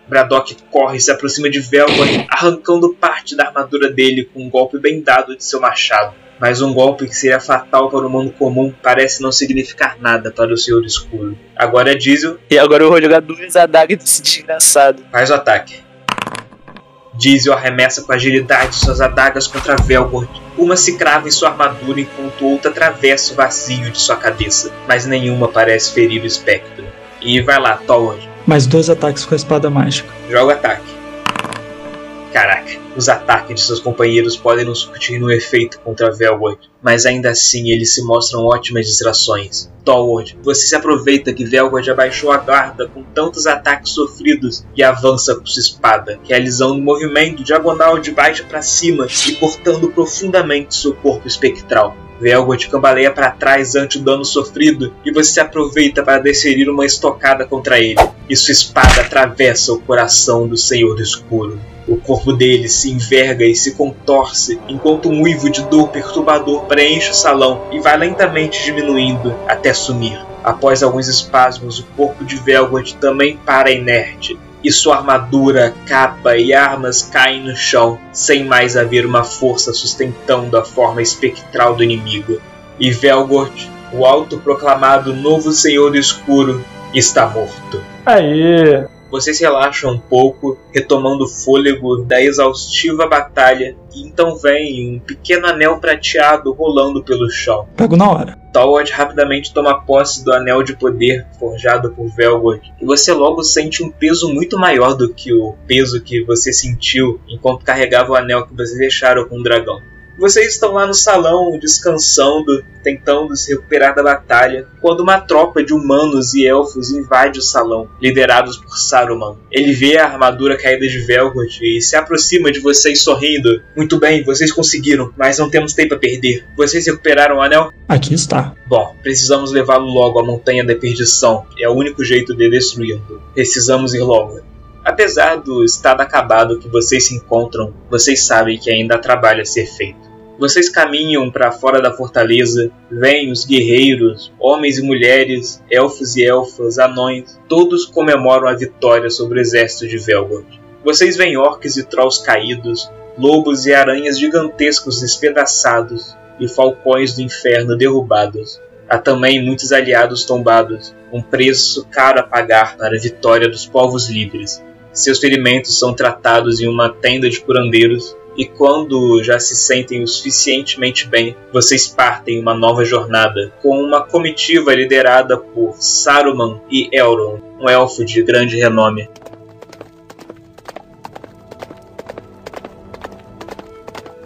Braddock corre e se aproxima de Velgor, arrancando parte da armadura dele com um golpe bem dado de seu machado. Mas um golpe que seria fatal para o mundo comum parece não significar nada para o Senhor Escuro. Agora é Diesel. E agora eu vou jogar duas adagas desse desgraçado. Faz o ataque. Diesel arremessa com agilidade suas adagas contra Velgord. Uma se crava em sua armadura enquanto outra atravessa o vazio de sua cabeça, mas nenhuma parece ferir o espectro. E vai lá, Thorwald. Mais dois ataques com a espada mágica. Joga o ataque. Caraca, os ataques de seus companheiros podem não surtir um efeito contra Velward, mas ainda assim eles se mostram ótimas distrações. Tolward, você se aproveita que Velward abaixou a guarda com tantos ataques sofridos e avança com sua espada, realizando um movimento diagonal de baixo para cima e cortando profundamente seu corpo espectral. Velgot cambaleia para trás ante o dano sofrido e você se aproveita para desferir uma estocada contra ele, e sua espada atravessa o coração do Senhor do Escuro. O corpo dele se enverga e se contorce, enquanto um uivo de dor perturbador preenche o salão e vai lentamente diminuindo até sumir. Após alguns espasmos, o corpo de Velgot também para inerte, e sua armadura, capa e armas caem no chão, sem mais haver uma força sustentando a forma espectral do inimigo. E Velgort, o autoproclamado novo Senhor do Escuro, está morto. Aê! Vocês relaxam um pouco, retomando o fôlego da exaustiva batalha, e então vem um pequeno anel prateado rolando pelo chão. Pego na hora. Talward rapidamente toma posse do anel de poder forjado por Velgor, e você logo sente um peso muito maior do que o peso que você sentiu enquanto carregava o anel que vocês deixaram com o dragão. Vocês estão lá no salão, descansando, tentando se recuperar da batalha, quando uma tropa de humanos e elfos invade o salão, liderados por Saruman. Ele vê a armadura caída de Velgot e se aproxima de vocês sorrindo. Muito bem, vocês conseguiram, mas não temos tempo a perder. Vocês recuperaram o anel? Aqui está. Bom, precisamos levá-lo logo à Montanha da Perdição. É o único jeito de destruí-lo. Precisamos ir logo. Apesar do estado acabado que vocês se encontram, vocês sabem que ainda há trabalho a ser feito. Vocês caminham para fora da fortaleza, vêm os guerreiros, homens e mulheres, elfos e elfas, anões, todos comemoram a vitória sobre o exército de Velgord. Vocês veem orques e trolls caídos, lobos e aranhas gigantescos despedaçados e falcões do inferno derrubados. Há também muitos aliados tombados, um preço caro a pagar para a vitória dos povos livres. Seus ferimentos são tratados em uma tenda de curandeiros e quando já se sentem o suficientemente bem, vocês partem uma nova jornada com uma comitiva liderada por Saruman e Elrond, um elfo de grande renome.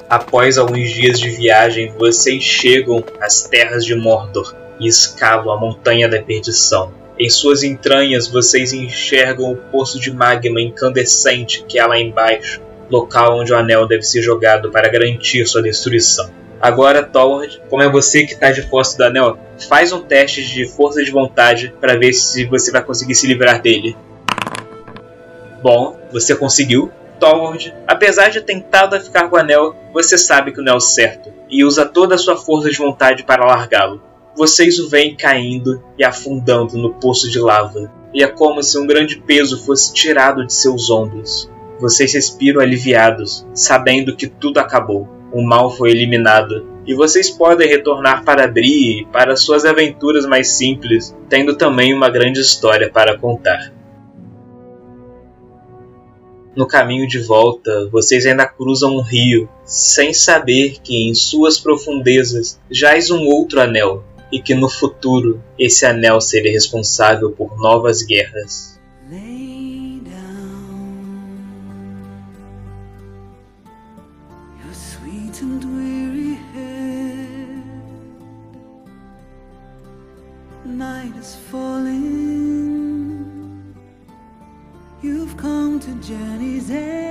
Após alguns dias de viagem, vocês chegam às terras de Mordor e escalam a Montanha da Perdição. Em suas entranhas, vocês enxergam o poço de magma incandescente que há lá embaixo, local onde o anel deve ser jogado para garantir sua destruição. Agora, Thorwald, como é você que está de posse do anel, faz um teste de força de vontade para ver se você vai conseguir se livrar dele. Bom, você conseguiu. Thorwald, apesar de tentado a ficar com o anel, você sabe que não é o certo e usa toda a sua força de vontade para largá-lo. Vocês o veem caindo e afundando no poço de lava, e é como se um grande peso fosse tirado de seus ombros. Vocês respiram aliviados, sabendo que tudo acabou. O mal foi eliminado. E vocês podem retornar para Bri para suas aventuras mais simples, tendo também uma grande história para contar. No caminho de volta, vocês ainda cruzam um rio, sem saber que em suas profundezas jaz um outro anel, e que no futuro esse anel seria responsável por novas guerras. Journey's end.